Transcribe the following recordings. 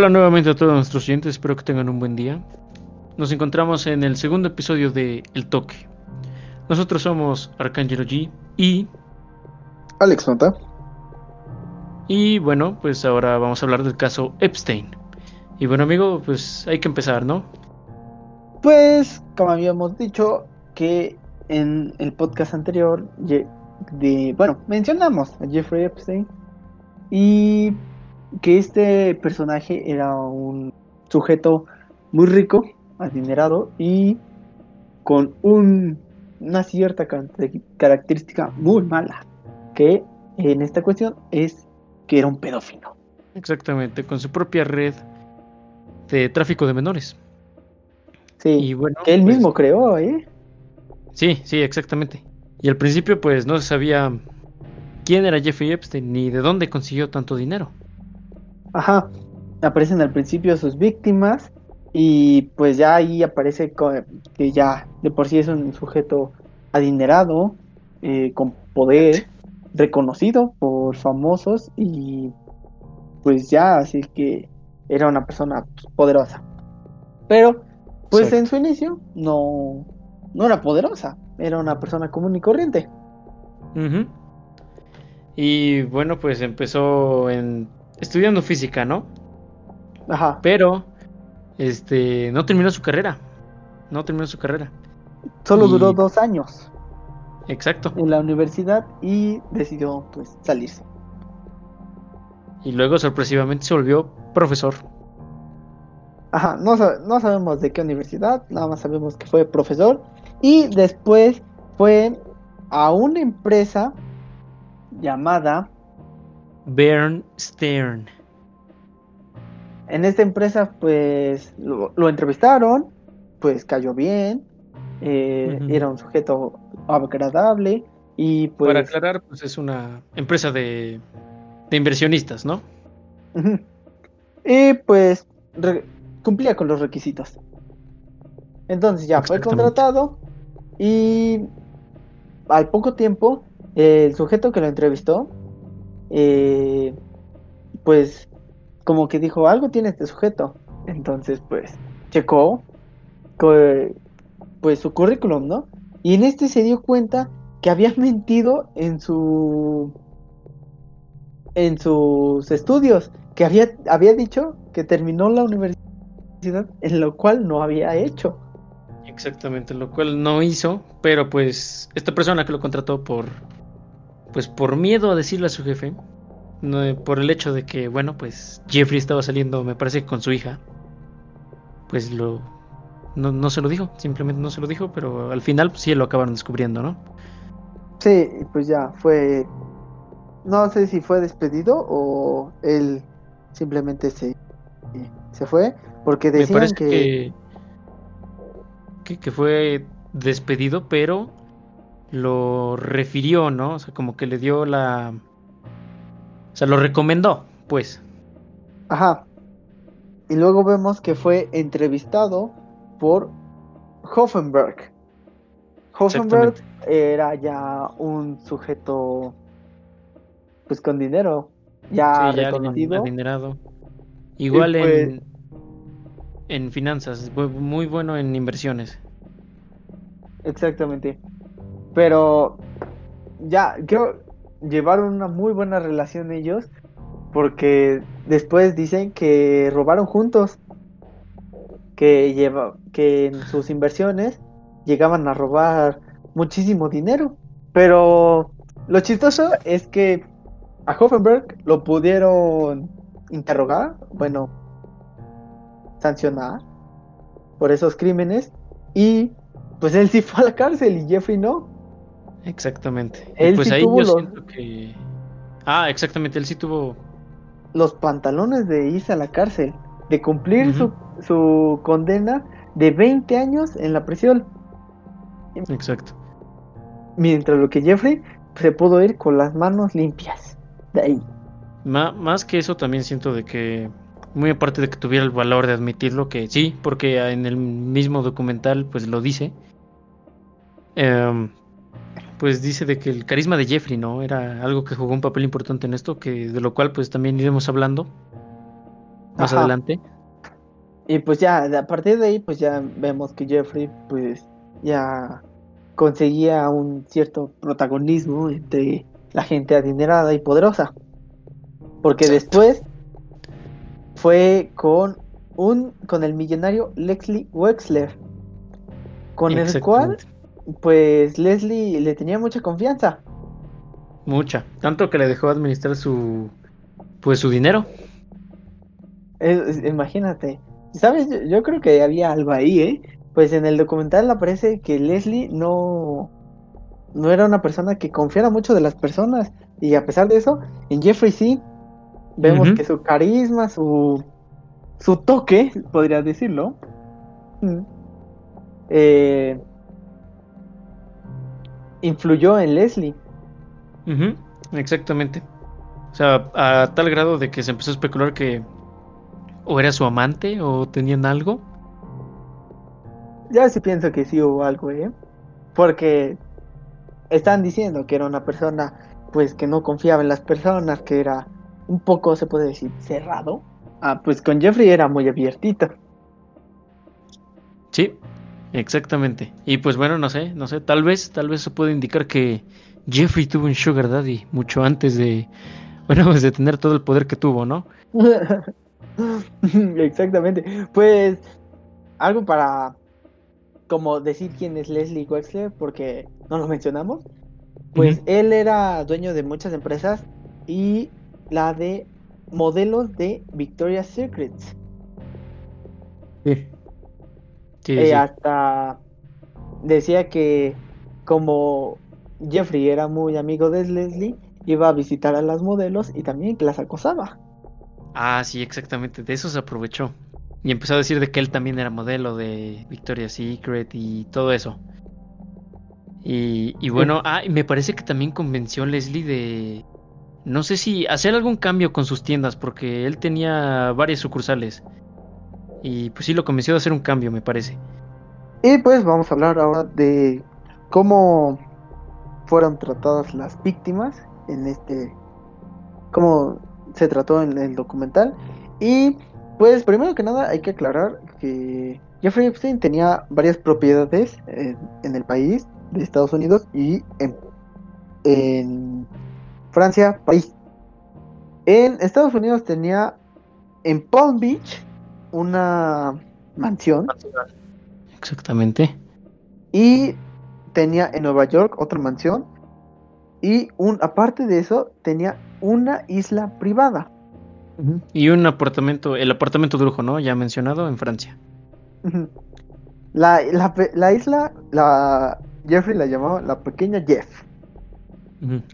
Hola nuevamente a todos nuestros oyentes, espero que tengan un buen día. Nos encontramos en el segundo episodio de El Toque. Nosotros somos Arcángelo G y Alex Nota. Y bueno, pues ahora vamos a hablar del caso Epstein. Y bueno, amigo, pues hay que empezar, ¿no? Pues, como habíamos dicho, que en el podcast anterior, de, bueno, mencionamos a Jeffrey Epstein y que este personaje era un sujeto muy rico, adinerado y con un, una cierta característica muy mala, que en esta cuestión es que era un pedófilo. Exactamente, con su propia red de tráfico de menores. Sí, y bueno, que él mismo pues creó, ¿eh? Sí, sí, exactamente. Y al principio pues no se sabía quién era Jeffrey Epstein ni de dónde consiguió tanto dinero. Ajá, aparecen al principio sus víctimas y pues ya ahí aparece que ya de por sí es un sujeto adinerado, eh, con poder, reconocido por famosos y pues ya así que era una persona poderosa. Pero pues en su inicio no, no era poderosa, era una persona común y corriente. Y bueno, pues empezó en estudiando física, ¿no? Ajá. Pero este no terminó su carrera. No terminó su carrera. Solo duró dos años. Exacto. En la universidad y decidió pues salirse. Y luego sorpresivamente se volvió profesor. Ajá, no, no sabemos de qué universidad, nada más sabemos que fue profesor. Y después fue a una empresa llamada Bernstein. En esta empresa, pues lo, entrevistaron, pues cayó bien, eh, era un sujeto agradable y pues. Para aclarar, pues es una empresa de, de inversionistas, ¿no? Y pues cumplía con los requisitos. Entonces ya fue contratado y al poco tiempo el sujeto que lo entrevistó eh, pues como que dijo, algo tiene este sujeto. Entonces, pues, checó pues su currículum, ¿no? Y en este se dio cuenta que había mentido en su en sus estudios, que había, había dicho que terminó la universidad, en lo cual no había hecho. Exactamente, lo cual no hizo, pero pues esta persona que lo contrató por pues por miedo a decirle a su jefe, por el hecho de que, bueno, pues Jeffrey estaba saliendo, me parece, con su hija, pues lo... No, se lo dijo, simplemente no se lo dijo, pero al final pues, sí lo acabaron descubriendo, ¿no? Sí, pues ya fue... No sé si fue despedido o él simplemente se, se fue, porque decían que... que... que... fue despedido, pero lo refirió, ¿no? O sea, como que le dio la... O sea, lo recomendó, pues. Ajá. Y luego vemos que fue entrevistado por Hoffenberg. Hoffenberg era ya un sujeto pues con dinero, ya, sí, reconocido. adinerado. Igual en, pues en finanzas, muy bueno en inversiones. Exactamente. Pero ya, creo, llevaron una muy buena relación ellos, porque después dicen que robaron juntos, que, lleva, que en sus inversiones llegaban a robar muchísimo dinero. Pero lo chistoso es que a Hoffenberg lo pudieron interrogar, bueno, sancionar por esos crímenes y pues él sí fue a la cárcel y Jeffrey no. Exactamente. Él pues ahí yo siento que. Ah, exactamente, él sí tuvo. Los pantalones de irse a la cárcel, de cumplir su, su condena de 20 años en la prisión. Exacto. Mientras lo que Jeffrey se pudo ir con las manos limpias. De ahí. más que eso, también siento de que. Muy aparte de que tuviera el valor de admitirlo, que sí, porque en el mismo documental, pues lo dice. Eh, pues dice de que el carisma de Jeffrey, ¿no? Era algo que jugó un papel importante en esto, que de lo cual pues también iremos hablando. más Ajá. adelante. Y pues ya, a partir de ahí, pues ya vemos que Jeffrey, pues ya conseguía un cierto protagonismo entre la gente adinerada y poderosa. Porque Exacto. después fue con un con el millonario Leslie Wexler, con el cual. Pues Leslie le tenía mucha confianza. Mucha. Tanto que le dejó administrar su. Pues su dinero. Es- es- imagínate. ¿Sabes? Yo, yo creo que había algo ahí, ¿eh? Pues en el documental aparece que Leslie no, no era una persona que confiara mucho de las personas. Y a pesar de eso, en Jeffrey sí. Vemos que su carisma, su, su toque, podría decirlo. mm, eh, influyó en Leslie. Exactamente. O sea, a tal grado de que se empezó a especular que o era su amante o tenían algo. Ya sí pienso que sí hubo algo, ¿eh? Porque están diciendo que era una persona, pues, que no confiaba en las personas, que era un poco, se puede decir, cerrado. Ah, pues con Jeffrey era muy abiertito. Sí, exactamente. Y pues bueno, no sé, no sé, tal vez, tal vez eso puede indicar que Jeffrey tuvo un Sugar Daddy mucho antes de, bueno, pues de tener todo el poder que tuvo, ¿no? Exactamente. Pues, algo para, como decir quién es Leslie Wexler, porque no lo mencionamos. Pues él era dueño de muchas empresas y la de modelos de Victoria's Secrets. Sí. Sí, Eh, sí. hasta decía que como Jeffrey era muy amigo de Leslie, iba a visitar a las modelos y también que las acosaba. Ah, sí, exactamente. De eso se aprovechó. Y empezó a decir de que él también era modelo de Victoria's Secret y todo eso. Y, y bueno, ah, me parece que también convenció a Leslie de. No sé si hacer algún cambio con sus tiendas, porque él tenía varias sucursales. Y pues sí lo convenció de hacer un cambio, me parece. Y pues vamos a hablar ahora de cómo fueron tratadas las víctimas en este, cómo se trató en el documental. Y pues primero que nada hay que aclarar que Jeffrey Epstein tenía varias propiedades en, el país de Estados Unidos y en, Francia, París. En Estados Unidos tenía en Palm Beach una mansión Exactamente. y tenía en Nueva York otra mansión y un aparte de eso tenía una isla privada. Y un apartamento, el apartamento de lujo, ¿no? Ya mencionado en Francia. La, la, la isla, la Jeffrey la llamaba la pequeña Jeff.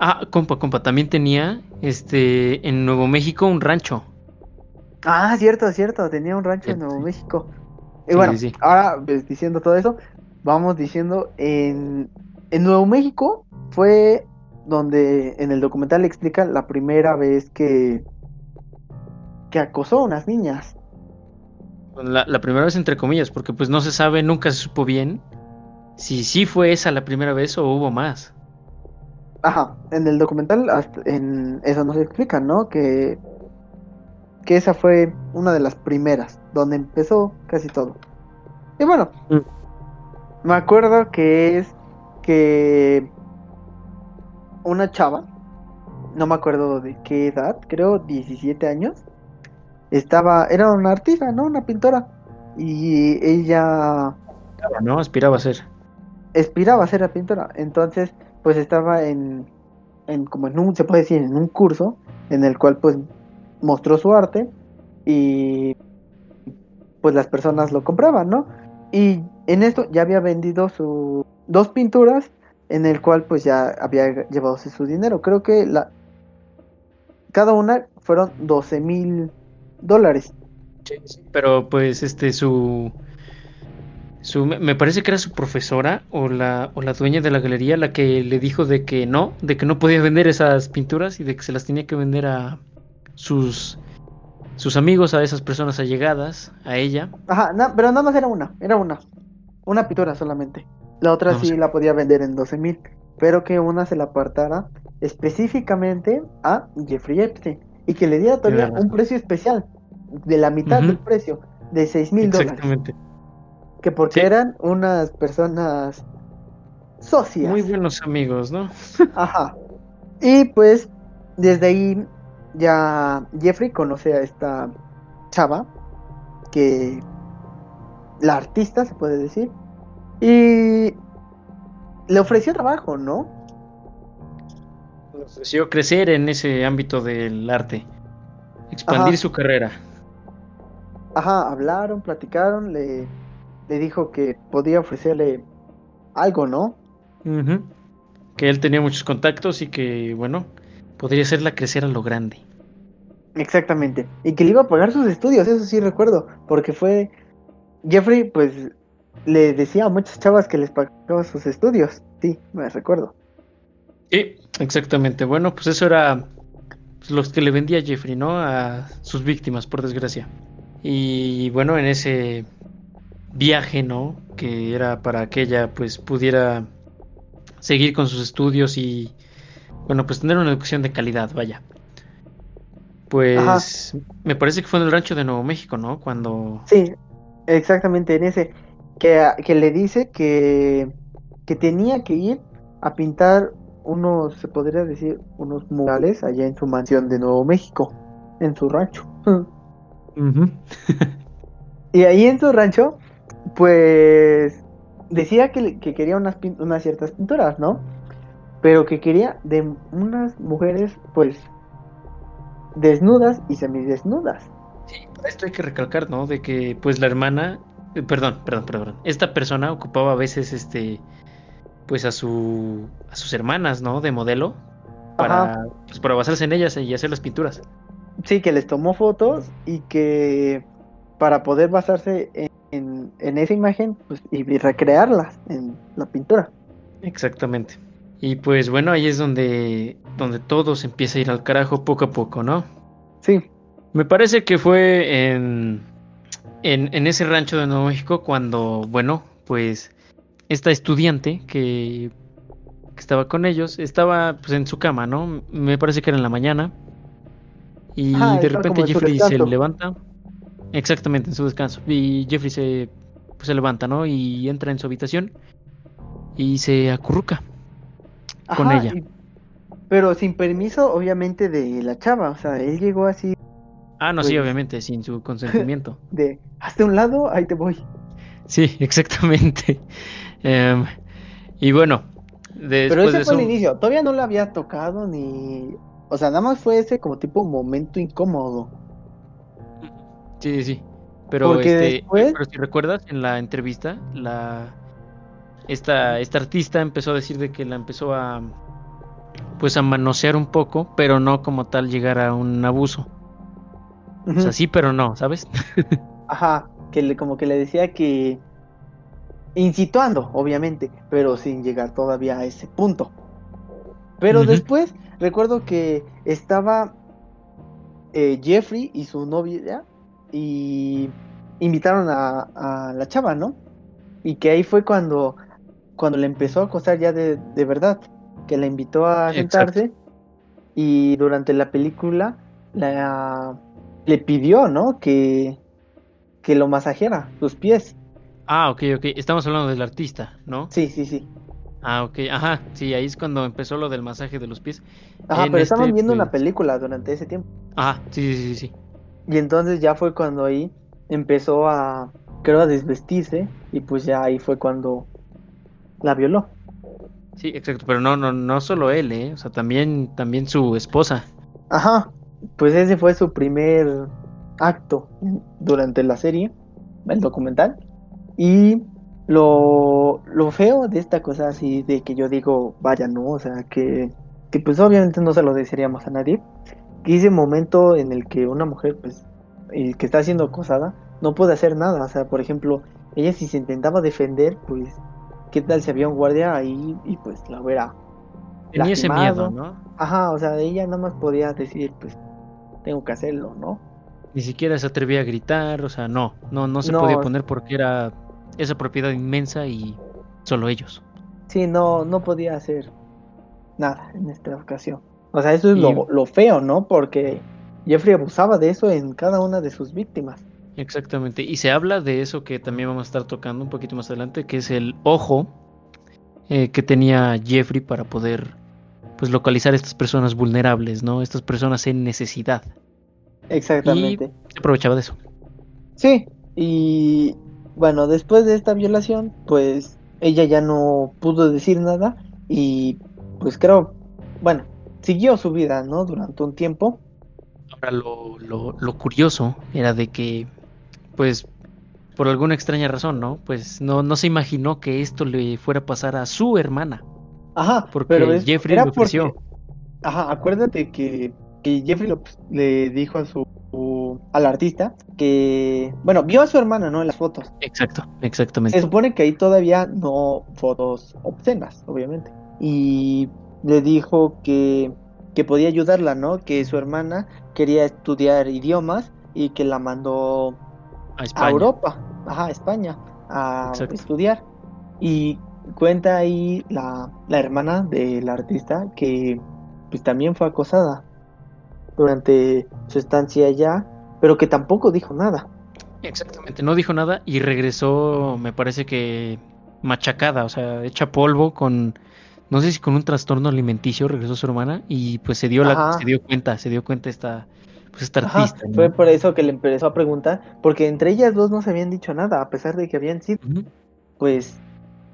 Ah, compa, compa, también tenía este en Nuevo México un rancho. Ah, cierto, cierto, tenía un rancho en Nuevo. México. Y Sí, bueno, sí, ahora pues, diciendo todo eso, vamos diciendo en, en Nuevo México fue donde en el documental explica la primera vez que que acosó a unas niñas. La, la primera vez entre comillas, porque pues no se sabe, nunca se supo bien si sí fue esa la primera vez o hubo más. Ajá, en el documental hasta- en eso nos explica, ¿no? Que que esa fue una de las primeras donde empezó casi todo. Y bueno, Mm. me acuerdo que es que una chava, no me acuerdo de qué edad, creo 17 años, estaba, era una artista, ¿no? Una pintora. Y ella ¿No? Aspiraba a ser. aspiraba a ser la pintora. Entonces, pues estaba en, en como en un, se puede decir, en un curso en el cual pues mostró su arte y pues las personas lo compraban, ¿no? Y en esto ya había vendido sus dos pinturas en el cual pues ya había llevado su dinero. Creo que la cada una fueron 12 mil dólares. Pero pues este su su me parece que era su profesora o la o la dueña de la galería la que le dijo de que no, de que no podía vender esas pinturas y de que se las tenía que vender a sus sus amigos, a esas personas allegadas a ella. Ajá, na- pero nada más era una, era una. Una pintura solamente. La otra No sí la podía vender en 12 mil. Pero que una se la apartara específicamente a Jeffrey Epstein. Y que le diera todavía un precio especial. de la mitad del precio, de 6 mil dólares. Exactamente. Que porque Sí. eran unas personas socias. Muy buenos amigos, ¿no? Ajá. Y pues desde ahí ya Jeffrey conoce a esta chava, que la artista se puede decir, y le ofreció trabajo, ¿no? Le ofreció crecer en ese ámbito del arte, expandir Ajá. su carrera. Ajá, hablaron, platicaron, le, le dijo que podía ofrecerle algo, ¿no? Ujú. Que él tenía muchos contactos y que, bueno, podría hacerla crecer a lo grande. Exactamente. Y que le iba a pagar sus estudios, eso sí recuerdo, porque fue Jeffrey, pues le decía a muchas chavas que les pagaba sus estudios. Sí, me recuerdo. Sí, exactamente. Bueno, pues eso era pues, los que le vendía Jeffrey, ¿no? A sus víctimas, por desgracia. Y bueno, en ese viaje, ¿no? Que era para que ella pues pudiera seguir con sus estudios y, bueno, pues tener una educación de calidad, vaya. Pues me parece que fue en el rancho de Nuevo México, ¿no? Cuando... Sí, exactamente en ese. Que, que le dice que, que tenía que ir a pintar unos, se podría decir, unos murales allá en su mansión de Nuevo México, en su rancho. Y ahí en su rancho, pues decía que, que quería unas, unas ciertas pinturas, ¿no? Pero que quería de unas mujeres, pues, desnudas y semidesnudas. Sí, esto hay que recalcar, ¿no? De que pues la hermana, eh, perdón, perdón, perdón, esta persona ocupaba a veces este, pues a su, a sus hermanas, ¿no? De modelo para, pues para basarse en ellas y hacer las pinturas. Sí, que les tomó fotos y que para poder basarse en, en- en esa imagen pues, y, y recrearlas en la pintura. Exactamente. Y pues bueno, ahí es donde, donde todo se empieza a ir al carajo poco a poco, ¿no? Sí, Me parece que fue en, en, en ese rancho de Nuevo México cuando, bueno, pues esta estudiante que, que estaba con ellos estaba pues en su cama, ¿no? Me parece que era en la mañana. Y de repente Jeffrey se levanta. Exactamente, en su descanso. Y Jeffrey se, pues, se levanta, ¿no? Y entra en su habitación y se acurruca con ella. y- pero sin permiso, obviamente, de la chava. O sea, él llegó así Ah, no, sí, Pues- obviamente, sin su consentimiento. de, hazte un lado, ahí te voy. Sí, exactamente. Em, y bueno, después Pero ese de fue el inicio. Todavía no la había tocado ni... O sea, nada más fue ese como tipo momento incómodo. Sí, sí, sí. Pero, Porque este, después- pero si recuerdas, en la entrevista, la esta, esta artista empezó a decir de que la empezó a pues a manosear un poco, pero no como tal llegar a un abuso. O sea, sí, pero no, ¿sabes? Ajá, que le, como que le decía que... Incitando, obviamente, pero sin llegar todavía a ese punto. Pero después, recuerdo que estaba eh, Jeffrey y su novia y invitaron a, a la chava, ¿no? Y que ahí fue cuando, cuando le empezó a acosar ya de, de verdad, que la invitó a Exacto. sentarse y durante la película la, le pidió, ¿no? Que, que lo masajeara, sus pies. Ah, ok, ok. Estamos hablando del artista, ¿no? Sí, sí, sí. Ah, ok. Ajá, sí, ahí es cuando empezó lo del masaje de los pies. Ajá, En pero estaban este, viendo una película durante ese tiempo. Ajá, sí, sí, sí, sí. Y entonces ya fue cuando ahí empezó a, creo, a desvestirse y pues ya ahí fue cuando la violó. Sí, exacto, pero no, no, no solo él, ¿eh? O sea, también, también su esposa. Ajá, pues ese fue su primer acto durante la serie, el documental. Y lo, lo feo de esta cosa así, de que yo digo, vaya, no, o sea, que, que pues obviamente no se lo desearíamos a nadie, que ese momento en el que una mujer, pues, y que está siendo acosada, no puede hacer nada, o sea, por ejemplo, ella si se intentaba defender, pues, ¿qué tal si había un guardia ahí y pues la hubiera Tenía ese miedo, ¿no? Ajá, o sea, ella nada más podía decir, pues, tengo que hacerlo, ¿no? Ni siquiera se atrevía a gritar, o sea, no, no, no se No. podía poner porque era esa propiedad inmensa y solo ellos. Sí, no, no podía hacer nada en esta ocasión. O sea, eso es Y- lo, lo feo, ¿no? Porque Jeffrey abusaba de eso en cada una de sus víctimas. Exactamente. Y se habla de eso que también vamos a estar tocando un poquito más adelante, que es el ojo eh, que tenía Jeffrey para poder pues localizar a estas personas vulnerables, ¿no? Estas personas en necesidad. Exactamente. Y se aprovechaba de eso. Sí, y bueno, después de esta violación, pues ella ya no pudo decir nada y pues creo, bueno, siguió su vida, ¿no? Durante un tiempo. Ahora lo, lo, lo curioso era de que, pues, por alguna extraña razón, ¿no? Pues no, no se imaginó que esto le fuera a pasar a su hermana. Ajá, Porque pero es- Jeffrey le ofreció. porque- Ajá, acuérdate que, que Jeffrey lo- le dijo a su al artista que, bueno, vio a su hermana, ¿no? En las fotos. Exacto, Se exactamente. supone que ahí todavía no fotos obscenas, obviamente. Y le dijo que, que podía ayudarla, ¿no? Que su hermana quería estudiar idiomas y que la mandó A. Europa, ajá, a España, a Exacto. estudiar. Y cuenta ahí la, la hermana del artista que pues también fue acosada durante su estancia allá, pero que tampoco dijo nada. Exactamente, no dijo nada y regresó, me parece que machacada, o sea, hecha polvo con, no sé si con un trastorno alimenticio regresó su hermana y pues se dio la, se dio cuenta, se dio cuenta esta, pues esta Ajá, artista, ¿no? fue por eso que le empezó a preguntar, porque entre ellas dos no se habían dicho nada, a pesar de que habían sido, pues,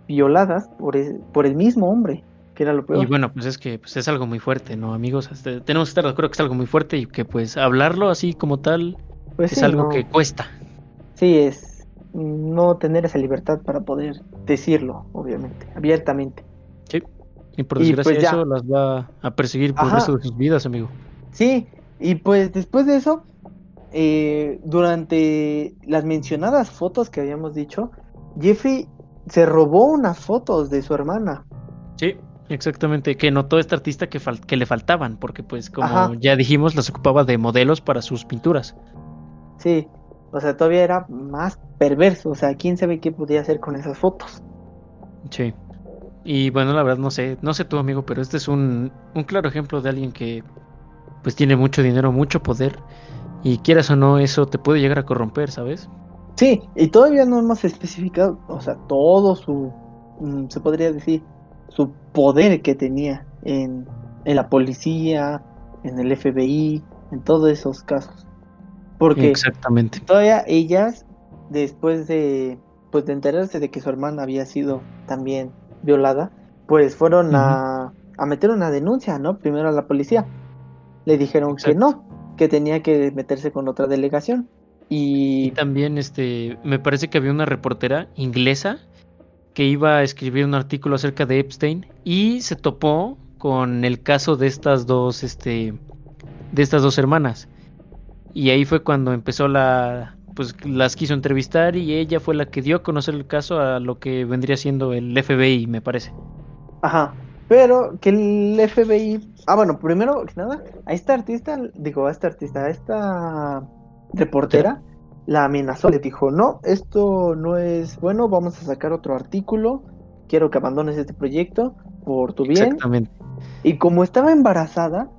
violadas por, e- por el mismo hombre, que era lo peor. Y bueno, pues es que pues es algo muy fuerte, ¿no, amigos? Este, tenemos que estar de acuerdo que es algo muy fuerte y que pues hablarlo así como tal Pues es sí, algo no- que cuesta. Sí, es no tener esa libertad para poder decirlo, obviamente, abiertamente. Sí. Y por Y, desgracia pues, eso las va a perseguir por el Ajá. resto de sus vidas, amigo. Sí, y pues después de eso, eh, durante las mencionadas fotos que habíamos dicho, Jeffrey se robó unas fotos de su hermana. Sí, exactamente, que notó esta artista que, fal- que le faltaban, porque pues como Ajá. ya dijimos, las ocupaba de modelos para sus pinturas. Sí, o sea, todavía era más perverso, o sea, quién sabe qué podía hacer con esas fotos. Sí. Y bueno, la verdad no sé, no sé tu amigo, pero este es un, un claro ejemplo de alguien que pues tiene mucho dinero, mucho poder, y quieras o no, eso te puede llegar a corromper, ¿sabes? Sí, y todavía no hemos especificado, o sea, todo su, mm, se podría decir, su poder que tenía en, en la policía, en el FBI, en todos esos casos. Porque Exactamente. todavía ellas, después de, pues de enterarse de que su hermana había sido también violada, pues fueron a, a meter una denuncia, ¿no? Primero a la policía. Le dijeron que no, que tenía que meterse con otra delegación. Y Y también este, me parece que había una reportera inglesa que iba a escribir un artículo acerca de Epstein y se topó con el caso de estas dos, este, de estas dos hermanas. Y ahí fue cuando empezó la, pues las quiso entrevistar y ella fue la que dio a conocer el caso a lo que vendría siendo el FBI, me parece. Ajá, pero que el FBI, ah bueno, primero que nada, a esta artista, digo, a esta artista, a esta reportera, la amenazó, le dijo, no, esto no es bueno, vamos a sacar otro artículo, quiero que abandones este proyecto por tu bien. Exactamente. Y como estaba embarazada,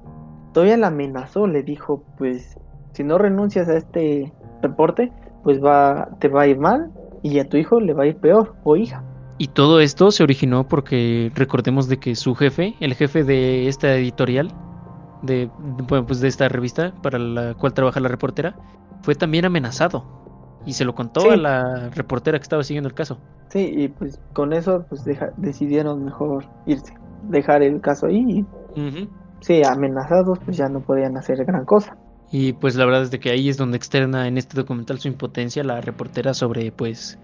todavía la amenazó, le dijo, pues, si no renuncias a este reporte, pues va, te va a ir mal y a tu hijo le va a ir peor, o hija. Y todo esto se originó porque recordemos de que su jefe, el jefe de esta editorial, de, bueno, pues de esta revista para la cual trabaja la reportera, fue también amenazado. Y se lo contó Sí. a la reportera que estaba siguiendo el caso. Sí, y pues con eso pues deja- decidieron mejor irse, dejar el caso ahí y sí, amenazados pues ya no podían hacer gran cosa. Y pues la verdad es de que ahí es donde externa en este documental su impotencia la reportera sobre pues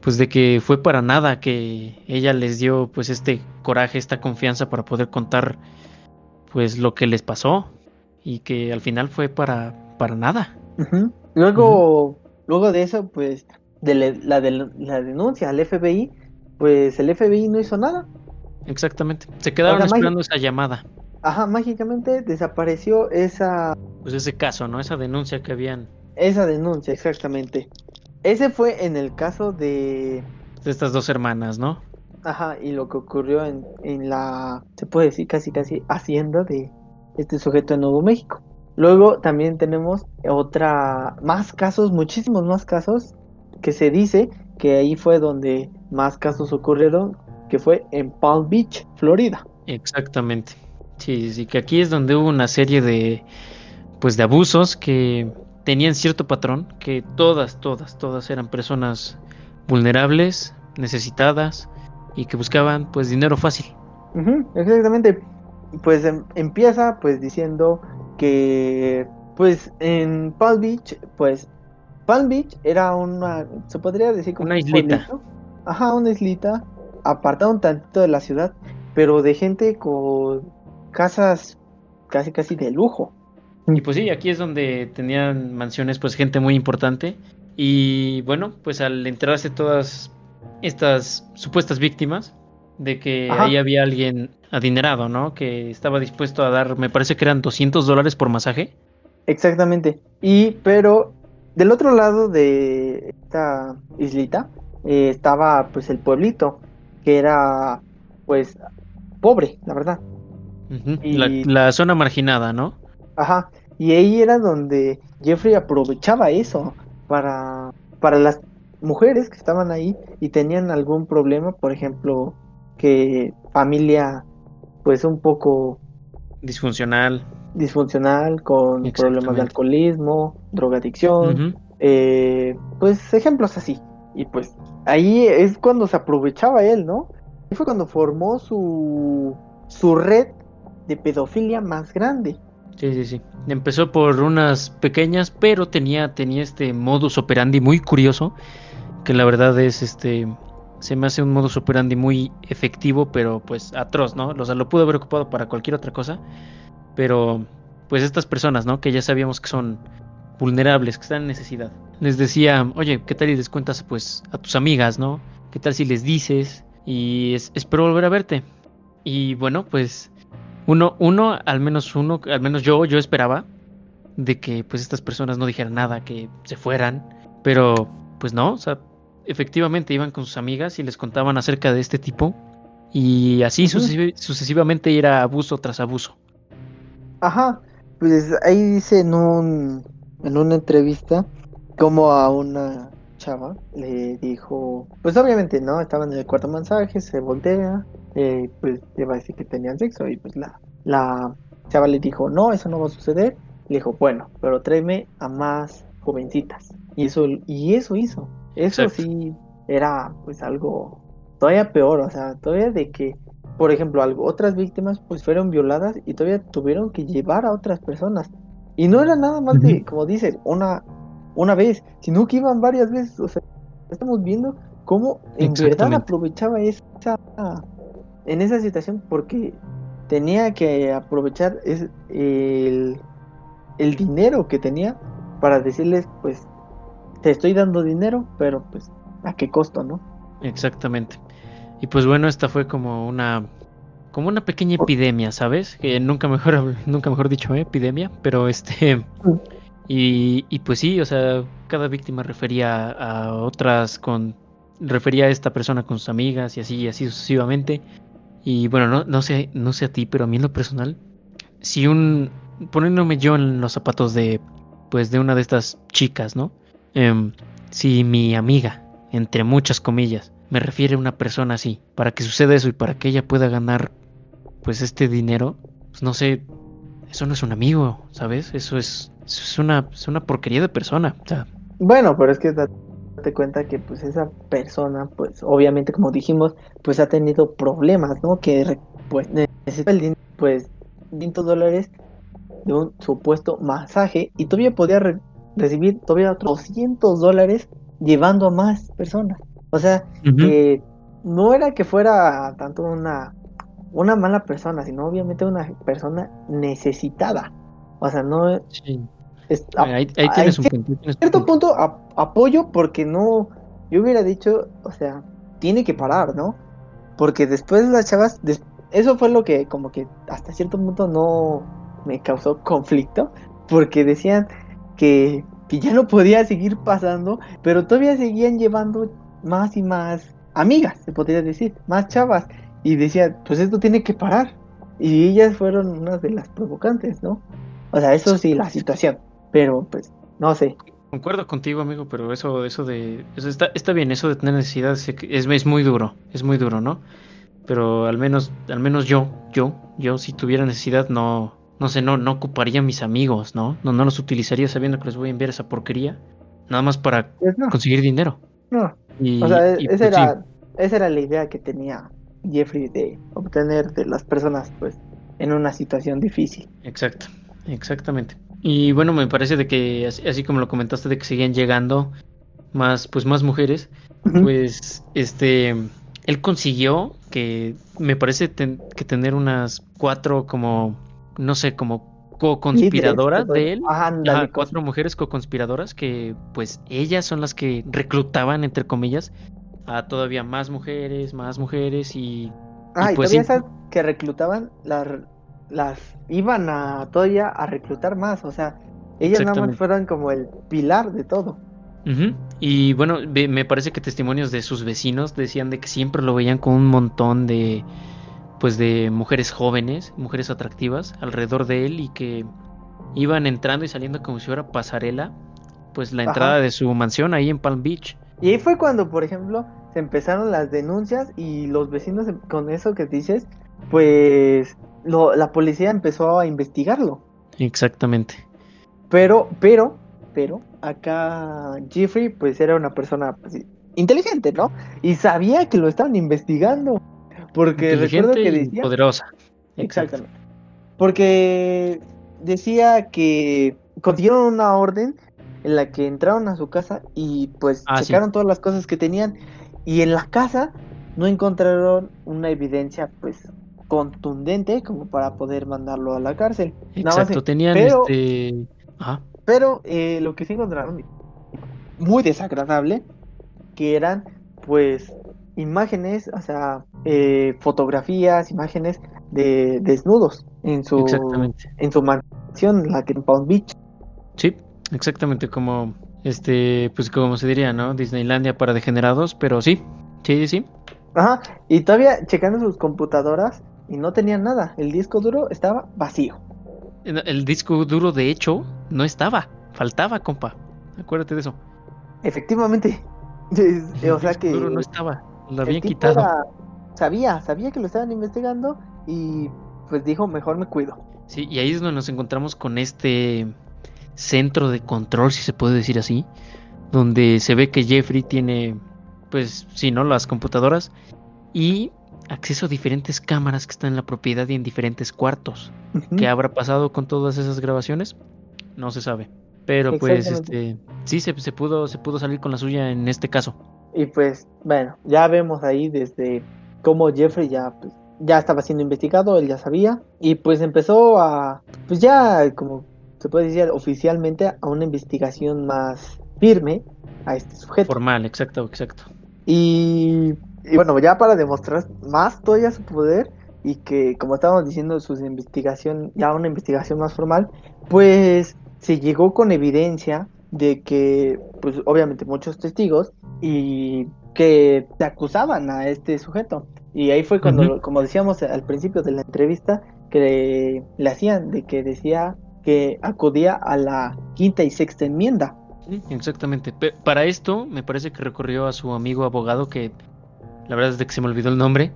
pues de que fue para nada que ella les dio pues este coraje, esta confianza para poder contar pues lo que les pasó y que al final fue para para nada. Luego, luego de eso pues de la, de la denuncia al FBI, pues el FBI no hizo nada. Exactamente. Se quedaron Ahora, esperando esa llamada. Ajá, mágicamente desapareció esa Pues ese caso, ¿no? Esa denuncia que habían esa denuncia exactamente. Ese fue en el caso de de estas dos hermanas, ¿no? Ajá, y lo que ocurrió en, en la, se puede decir casi casi hacienda de este sujeto en Nuevo México. Luego también tenemos otra, más casos, muchísimos más casos, que se dice que ahí fue donde más casos ocurrieron, que fue en Palm Beach, Florida. Exactamente. Sí, sí, que aquí es donde hubo una serie de, pues, de abusos que tenían cierto patrón, que todas, todas, todas eran personas vulnerables, necesitadas y que buscaban, pues, dinero fácil. exactamente. Pues em, empieza, pues, diciendo que, pues, en Palm Beach, pues, Palm Beach era una, se podría decir como una islita. Ajá, una islita, apartado un tantito de la ciudad, pero de gente con casas casi casi de lujo. Y pues sí, aquí es donde tenían mansiones pues gente muy importante y bueno, pues al enterarse todas estas supuestas víctimas de que ahí había alguien adinerado, ¿no? Que estaba dispuesto a dar, me parece que eran 200 dólares por masaje. Exactamente. Y pero del otro lado de esta islita eh, estaba pues el pueblito, que era pues pobre, la verdad la, zona marginada, ¿no? Ajá, y ahí era donde Jeffrey aprovechaba eso para, para las mujeres que estaban ahí y tenían algún problema, por ejemplo, que familia pues un poco disfuncional. disfuncional con problemas de alcoholismo drogadicción eh, pues ejemplos así. Y pues ahí es cuando se aprovechaba él no y fue cuando formó su su red de pedofilia más grande. Sí, sí, sí. Empezó por unas pequeñas, pero tenía, tenía este modus operandi muy curioso, que la verdad es este se me hace un modus operandi muy efectivo, pero pues atroz, ¿no? O sea, lo pudo haber ocupado para cualquier otra cosa, pero pues estas personas, ¿no? Que ya sabíamos que son vulnerables, que están en necesidad. Les decía, oye, ¿qué tal si les cuentas pues a tus amigas, ¿no? ¿Qué tal si les dices? Y espero volver a verte. Y bueno, pues uno, uno, al menos uno, al menos yo, yo esperaba de que pues estas personas no dijeran nada, que se fueran, pero pues no, o sea, efectivamente iban con sus amigas y les contaban acerca de este tipo y así sucesivamente era abuso tras abuso. Ajá, pues ahí dice en un en una entrevista como a una chava le dijo, pues obviamente no, estaban en el cuarto mensaje, se voltea, eh, pues iba a decir que tenían sexo y pues la, la chava le dijo, no, eso no va a suceder. Le dijo, bueno, pero tráeme a más jovencitas. Y eso, y eso hizo. Eso sí era pues algo todavía peor, o sea, todavía de que, por ejemplo, algo, otras víctimas pues fueron violadas y todavía tuvieron que llevar a otras personas. Y no era nada más de, como dices, una, una vez, sino que iban varias veces. O sea, estamos viendo cómo en verdad aprovechaba esa en esa situación porque tenía que aprovechar es, el, el dinero que tenía para decirles, pues, te estoy dando dinero, pero pues, ¿a qué costo, no? Exactamente. Y pues bueno, esta fue como una como una pequeña epidemia, ¿sabes? Que nunca mejor nunca mejor dicho ¿eh? epidemia, pero este y, y pues sí, o sea, cada víctima refería a otras con refería a esta persona con sus amigas y así y así sucesivamente. Y bueno, no, no, sé, no sé a ti, pero a mí en lo personal, si un. poniéndome yo en los zapatos de. Pues de una de estas chicas, ¿no? Em, si mi amiga, entre muchas comillas, me refiere a una persona así, para que suceda eso y para que ella pueda ganar, pues este dinero, pues no sé, eso no es un amigo, ¿sabes? Eso es, es, una, es una porquería de persona. Bueno, pero es que date cuenta que pues esa persona, pues obviamente como dijimos, pues ha tenido problemas, ¿no? Que pues necesita el dinero, pues 500 dólares de un supuesto masaje y todavía podía recibir todavía otros 200 dólares llevando a más personas. O sea, que no era que fuera tanto una, una mala persona, sino obviamente una persona necesitada. O sea, no... Es, ahí, tienes un punto. cierto punto apoyo porque no, yo hubiera dicho, o sea, tiene que parar, ¿no? Porque después las chavas, eso fue lo que como que hasta cierto punto no me causó conflicto, porque decían que, que ya no podía seguir pasando, pero todavía seguían llevando más y más amigas, se podría decir, más chavas, y decían, pues esto tiene que parar. Y ellas fueron unas de las provocantes, ¿no? O sea, eso sí, la situación. Pero pues, no sé. Concuerdo contigo, amigo, pero eso, eso de, eso está, está bien, eso de tener necesidad es, es muy duro, es muy duro, ¿no? Pero al menos, al menos yo, yo, yo si tuviera necesidad no, no sé, no, no ocuparía a mis amigos, ¿no? No, no los utilizaría sabiendo que les voy a enviar esa porquería, nada más para Pues no, conseguir dinero. no. Y, O sea, y, esa pues, sí, era, esa era la idea que tenía Jeffrey de obtener de las personas, pues, en una situación difícil. Exacto, exactamente. Y bueno, me parece de que así, así como lo comentaste de que seguían llegando más, pues más mujeres, pues este, él consiguió que me parece ten- que tener unas cuatro como, no sé, como co-conspiradoras de él. Ajá, Ajá, cuatro mujeres co-conspiradoras que pues ellas son las que reclutaban, entre comillas, a todavía más mujeres, más mujeres y... Ah, y y pues todavía sí. esas que reclutaban, las, las iban a todavía a reclutar más, o sea, ellas nada más fueron como el pilar de todo. Y bueno, me parece que testimonios de sus vecinos decían de que siempre lo veían con un montón de pues de mujeres jóvenes, mujeres atractivas alrededor de él y que iban entrando y saliendo como si fuera pasarela, pues la Ajá. entrada de su mansión ahí en Palm Beach. Y ahí fue cuando, por ejemplo, se empezaron las denuncias y los vecinos, con eso que dices, pues lo- la policía empezó a investigarlo. Exactamente. Pero, pero, pero, acá Jeffrey, pues era una persona pues, inteligente, ¿no? Y sabía que lo estaban investigando. Porque recuerdo que y decía. poderosa. Exacto. Exactamente. Porque decía que consiguieron una orden en la que entraron a su casa y pues Ah, sí. checaron todas las cosas que tenían. Y en la casa no encontraron una evidencia pues contundente como para poder mandarlo a la cárcel. Nada Exacto. en- Tenían pero- este. Ajá. Pero eh, lo que sí encontraron muy desagradable, que eran pues imágenes, o sea, eh, fotografías, imágenes de desnudos en su Exactamente. en su mansión, la que en Palm Beach. Sí, exactamente como este, pues como se diría, ¿no? Disneylandia para degenerados, pero sí, sí, sí. Ajá, y todavía checando sus computadoras y no tenían nada, el disco duro estaba vacío. El el disco duro, de hecho, no estaba, faltaba, compa. Acuérdate de eso. Efectivamente. El o sea disco que duro no estaba, lo habían quitado. era- sabía, sabía que lo estaban investigando y pues dijo, mejor me cuido. Sí, y ahí es donde nos encontramos con este centro de control, si se puede decir así, donde se ve que Jeffrey tiene, pues, sí, ¿no? Las computadoras y acceso a diferentes cámaras que están en la propiedad y en diferentes cuartos. Ujú. ¿Qué habrá pasado con todas esas grabaciones? No se sabe. Pero pues este sí se, se pudo se pudo salir con la suya en este caso. Y pues, bueno, ya vemos ahí desde cómo Jeffrey ya, pues, ya estaba siendo investigado, él ya sabía, y pues empezó a, pues ya, como se puede decir oficialmente, a una investigación más firme a este sujeto. Formal, exacto, exacto. Y, y bueno, ya para demostrar más todavía su poder y que, como estábamos diciendo, su investigación, ya una investigación más formal, pues se llegó con evidencia de que, pues obviamente muchos testigos y que te acusaban a este sujeto. Y ahí fue cuando, como decíamos al principio de la entrevista, que le hacían, de que decía que acudía a la quinta y sexta enmienda. Sí, exactamente. Para esto me parece que recurrió a su amigo abogado que la verdad es de que se me olvidó el nombre.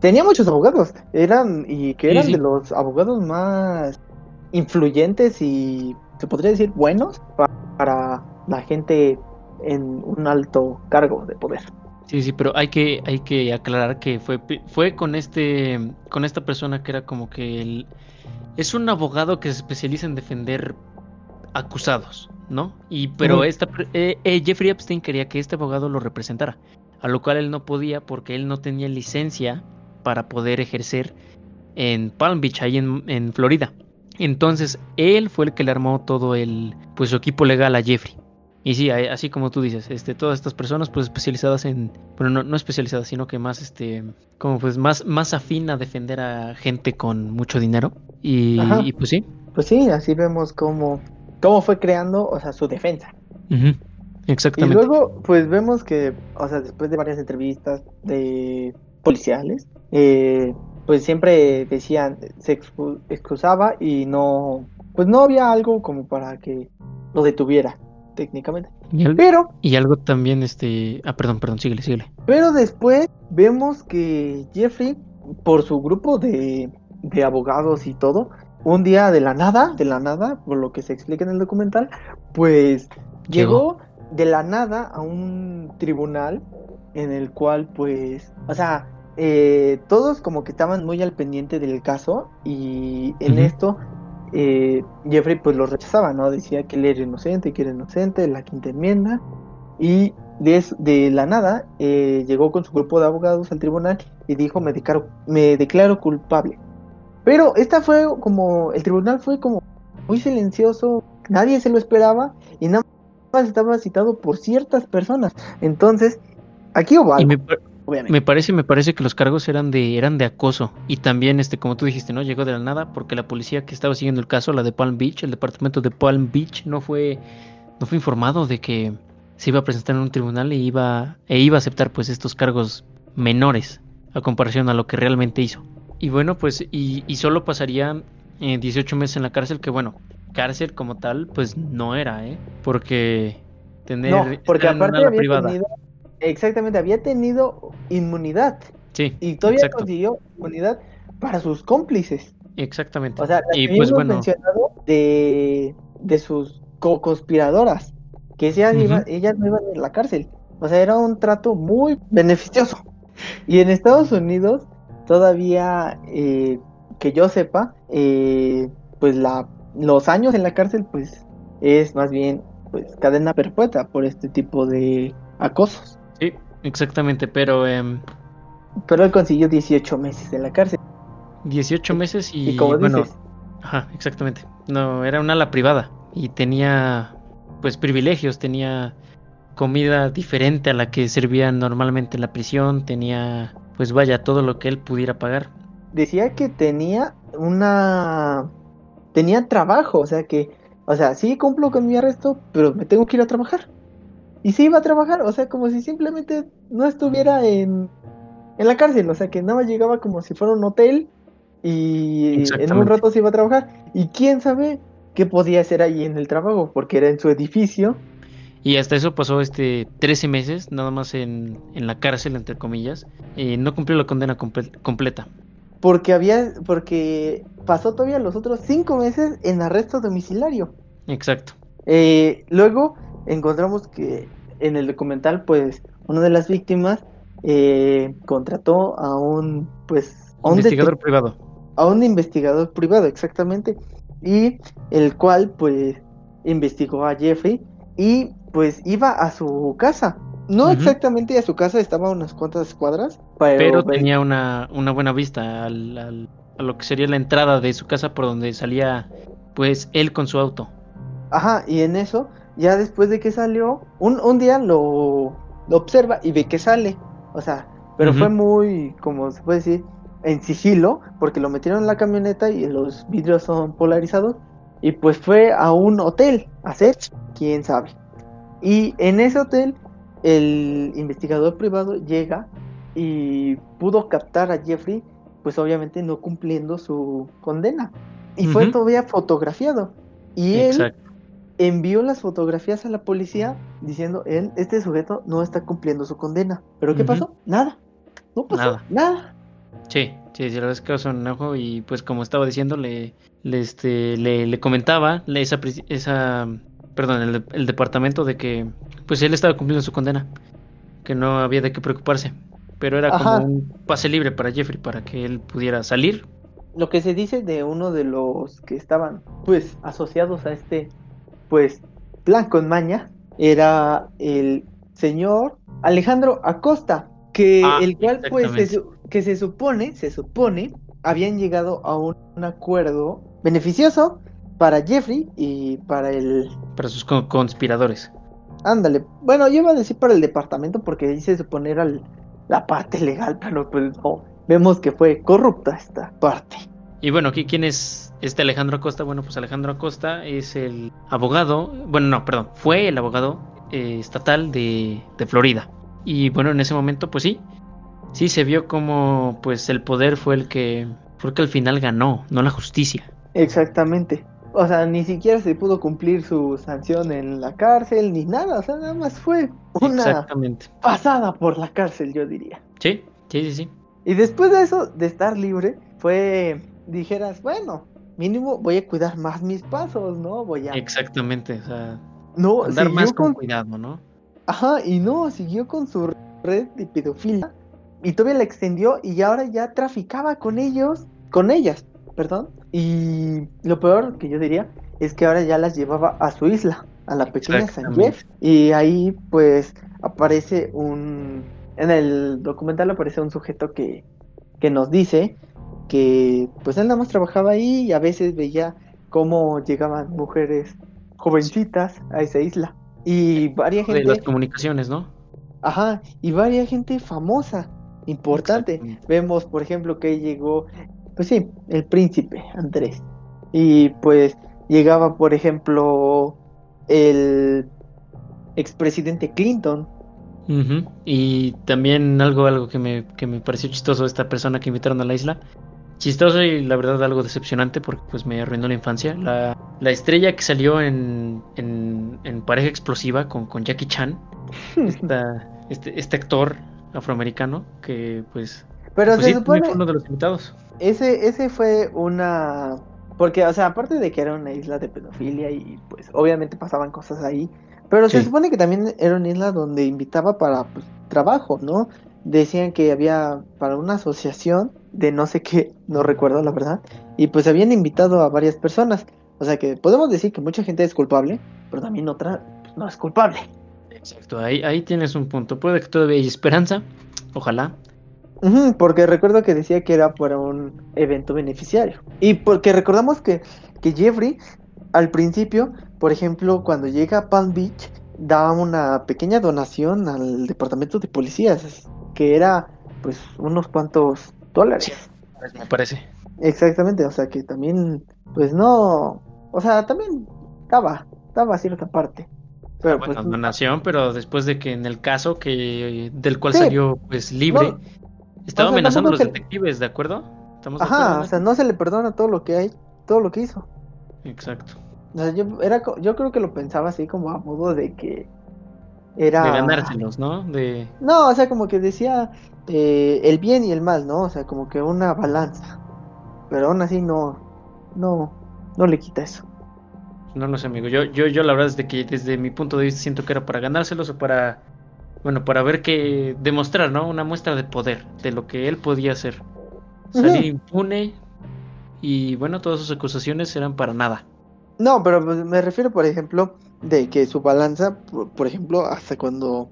Tenía muchos abogados, eran y que eran sí. de los abogados más influyentes y se podría decir buenos pa- para la gente en un alto cargo de poder. Sí, sí, pero hay que hay que aclarar que fue fue con este con esta persona que era como que el es un abogado que se especializa en defender acusados, ¿no? Y pero esta eh, eh, Jeffrey Epstein quería que este abogado lo representara, a lo cual él no podía porque él no tenía licencia para poder ejercer en Palm Beach, ahí en, en Florida. Entonces él fue el que le armó todo el pues su equipo legal a Jeffrey. Y sí, así como tú dices, este, todas estas personas pues especializadas en, bueno, no, no especializadas, sino que más, este, como pues más, más afín a defender a gente con mucho dinero. Y, pues sí. Pues sí, así vemos cómo, cómo fue creando, o sea, su defensa. Y Exactamente. luego, pues vemos que, o sea, después de varias entrevistas de policiales, eh, pues siempre decían, se excu- excusaba y no, pues no había algo como para que lo detuviera técnicamente. Y, al- Pero, y algo también, este... Ah, perdón, perdón, síguele, síguele. pero después vemos que Jeffrey, por su grupo de, de abogados y todo, un día de la nada, de la nada, por lo que se explica en el documental, pues llegó de la nada a un tribunal en el cual, pues, o sea, eh, todos como que estaban muy al pendiente del caso y en esto eh, Jeffrey pues lo rechazaba, ¿no? Decía que él era inocente, que era inocente, la quinta enmienda y de, de la nada eh, llegó con su grupo de abogados al tribunal y dijo me declaro, me declaro culpable. Pero esta fue como, el tribunal fue como muy silencioso, nadie se lo esperaba y nada más estaba citado por ciertas personas. Entonces, aquí hubo algo, obviamente. me parece, me parece que los cargos eran de, eran de acoso. Y también, este, como tú dijiste, ¿no? Llegó de la nada porque la policía que estaba siguiendo el caso, la de Palm Beach, el departamento de Palm Beach, no fue, no fue informado de que se iba a presentar en un tribunal e iba, e iba a aceptar pues estos cargos menores a comparación a lo que realmente hizo. Y bueno, pues, y, y solo pasaría eh, 18 meses en la cárcel, que bueno, cárcel como tal, pues no era, ¿eh? Porque tener No, porque aparte había privada. tenido, exactamente, había tenido inmunidad Sí, y todavía exacto. consiguió inmunidad para sus cómplices. Exactamente. O sea, las y que pues bueno, mencionado de, de sus co-conspiradoras, que ellas, Ujú. iban- ellas no iban a la cárcel. O sea, era un trato muy beneficioso. Y en Estados Unidos, todavía eh, que yo sepa, eh, pues la, los años en la cárcel, pues es más bien pues cadena perpetua por este tipo de acosos. sí, exactamente, pero em, Pero él consiguió 18 meses en la cárcel. 18 meses y, Y, como bueno, dices, ajá, exactamente. No, era una ala privada y tenía pues privilegios, tenía comida diferente a la que servían normalmente en la prisión, tenía pues vaya todo lo que él pudiera pagar. decía que tenía una tenía trabajo, o sea que, o sea, sí cumplo con mi arresto, pero me tengo que ir a trabajar. Y sí iba a trabajar, o sea, como si simplemente no estuviera en, en la cárcel, o sea, que nada más llegaba como si fuera un hotel y en un rato se iba a trabajar. Y quién sabe qué podía hacer ahí en el trabajo, porque era en su edificio. Y hasta eso pasó este 13 meses, nada más en, en la cárcel, entre comillas, y no cumplió la condena comple- completa. Porque había, porque pasó todavía los otros cinco meses en arresto domiciliario. Exacto. Eh, luego encontramos que en el documental, pues, una de las víctimas eh, contrató a un, pues, a un, Investigador privado. a un investigador privado, exactamente, y el cual, pues, investigó a Jeffrey y, pues, iba a su casa. No exactamente a su casa, estaba a unas cuantas cuadras, pero, pero tenía una, una buena vista al- al- a lo que sería la entrada de su casa por donde salía pues él con su auto. Ajá, y en eso, ya después de que salió, un, un día lo, lo observa y ve que sale. O sea, pero fue muy, como se puede decir, en sigilo, porque lo metieron en la camioneta y los vidrios son polarizados. Y pues fue a un hotel a hacer, quién sabe. Y en ese hotel, el investigador privado llega y pudo captar a Jeffrey, pues obviamente no cumpliendo su condena. Y fue todavía fotografiado. Y él Exacto. envió las fotografías a la policía diciendo, él, este sujeto no está cumpliendo su condena. ¿Pero qué pasó? Nada. No pasó Nada. nada. Sí, sí, sí, la verdad es que un enojo y pues como estaba diciendo, le, le, este, le, le comentaba esa, esa, perdón, el, el departamento de que pues él estaba cumpliendo su condena, que no había de qué preocuparse, pero era Ajá. como un pase libre para Jeffrey para que él pudiera salir. Lo que se dice de uno de los que estaban, pues, asociados a este, pues, plan con maña, era el señor Alejandro Acosta, que Ah, el cual, pues, se, que se supone, se supone, habían llegado a un, un acuerdo beneficioso para Jeffrey y para el para sus con- conspiradores. Ándale. Bueno, yo iba a decir para el departamento porque ahí se supone era el- la parte legal, pero pues no. Vemos que fue corrupta esta parte. Y bueno, ¿qui- ¿quién es este Alejandro Acosta? Bueno, pues Alejandro Acosta es el abogado, bueno, no, perdón, fue el abogado eh, estatal de, de Florida. Y bueno, en ese momento, pues sí, sí se vio como pues el poder fue el que, fue el que al final ganó, no la justicia. Exactamente. O sea, ni siquiera se pudo cumplir su sanción en la cárcel ni nada, o sea, nada más fue una Exactamente. pasada por la cárcel, yo diría. Sí, sí, sí, sí. Y después de eso, de estar libre, fue, dijeras, bueno, mínimo voy a cuidar más mis pasos, ¿no? Voy a... Exactamente, o sea, No, andar más con con... cuidado, ¿no? Ajá, y no, siguió con su red de pedofilia y todavía la extendió y ahora ya traficaba con ellos, con ellas, perdón. Y lo peor que yo diría es que ahora ya las llevaba a su isla, a la pequeña San. Jeff. Y ahí pues aparece un... En el documental aparece un sujeto que, que nos dice que pues él nada más trabajaba ahí y a veces veía cómo llegaban mujeres jovencitas a esa isla. Y varias De gente... las comunicaciones, ¿no? Ajá, y varias gente famosa, importante. Vemos, por ejemplo, que llegó, pues sí, el príncipe Andrés. Y pues llegaba, por ejemplo, el expresidente Clinton. Y también algo, algo que me, que me pareció chistoso esta persona que invitaron a la isla. Chistoso y la verdad algo decepcionante porque pues me arruinó la infancia. La, la estrella que salió en, en, en Pareja Explosiva con, con Jackie Chan. Esta, este, este actor afroamericano que pues, Pero pues se sí, supone, uno de los invitados. ese, ese fue una... Porque, o sea, aparte de que era una isla de pedofilia y pues obviamente pasaban cosas ahí, pero se supone que también era una isla donde invitaba para pues, trabajo, ¿no? Decían que había para una asociación de no sé qué, no recuerdo la verdad, y pues habían invitado a varias personas. O sea que podemos decir que mucha gente es culpable, pero también otra pues, no es culpable. Exacto, ahí, ahí tienes un punto. Puede que todavía hay esperanza. Ojalá. Porque recuerdo que decía que era para un evento beneficiario. Y porque recordamos que, que Jeffrey, al principio, por ejemplo, cuando llega a Palm Beach, da una pequeña donación al departamento de policías, que era pues unos cuantos dólares. Pues, me parece. Exactamente, o sea que también, pues no, o sea, también daba, daba cierta parte. Pero Bueno, pues, donación, pero después de que en el caso que del cual Sí. salió pues libre, No, estaba o sea, amenazando a los detectives, ¿de acuerdo? ¿Estamos de ajá, acuerdo o sea, no se le perdona todo lo que hay, todo lo que hizo. Exacto. O sea, yo, era, yo creo que lo pensaba así como a modo de que era... De ganárselos, ¿no? De No, o sea, como que decía eh, el bien y el mal, ¿no? O sea, como que una balanza. Pero aún así no, no, no le quita eso. no lo sé, amigo. Yo, yo, yo la verdad es de que desde mi punto de vista siento que era para ganárselos o para bueno, para ver que demostrar, ¿no? Una muestra de poder de lo que él podía hacer. Salir impune y bueno, todas sus acusaciones eran para nada. No, pero me refiero, por ejemplo, de que su balanza, por, por ejemplo, hasta cuando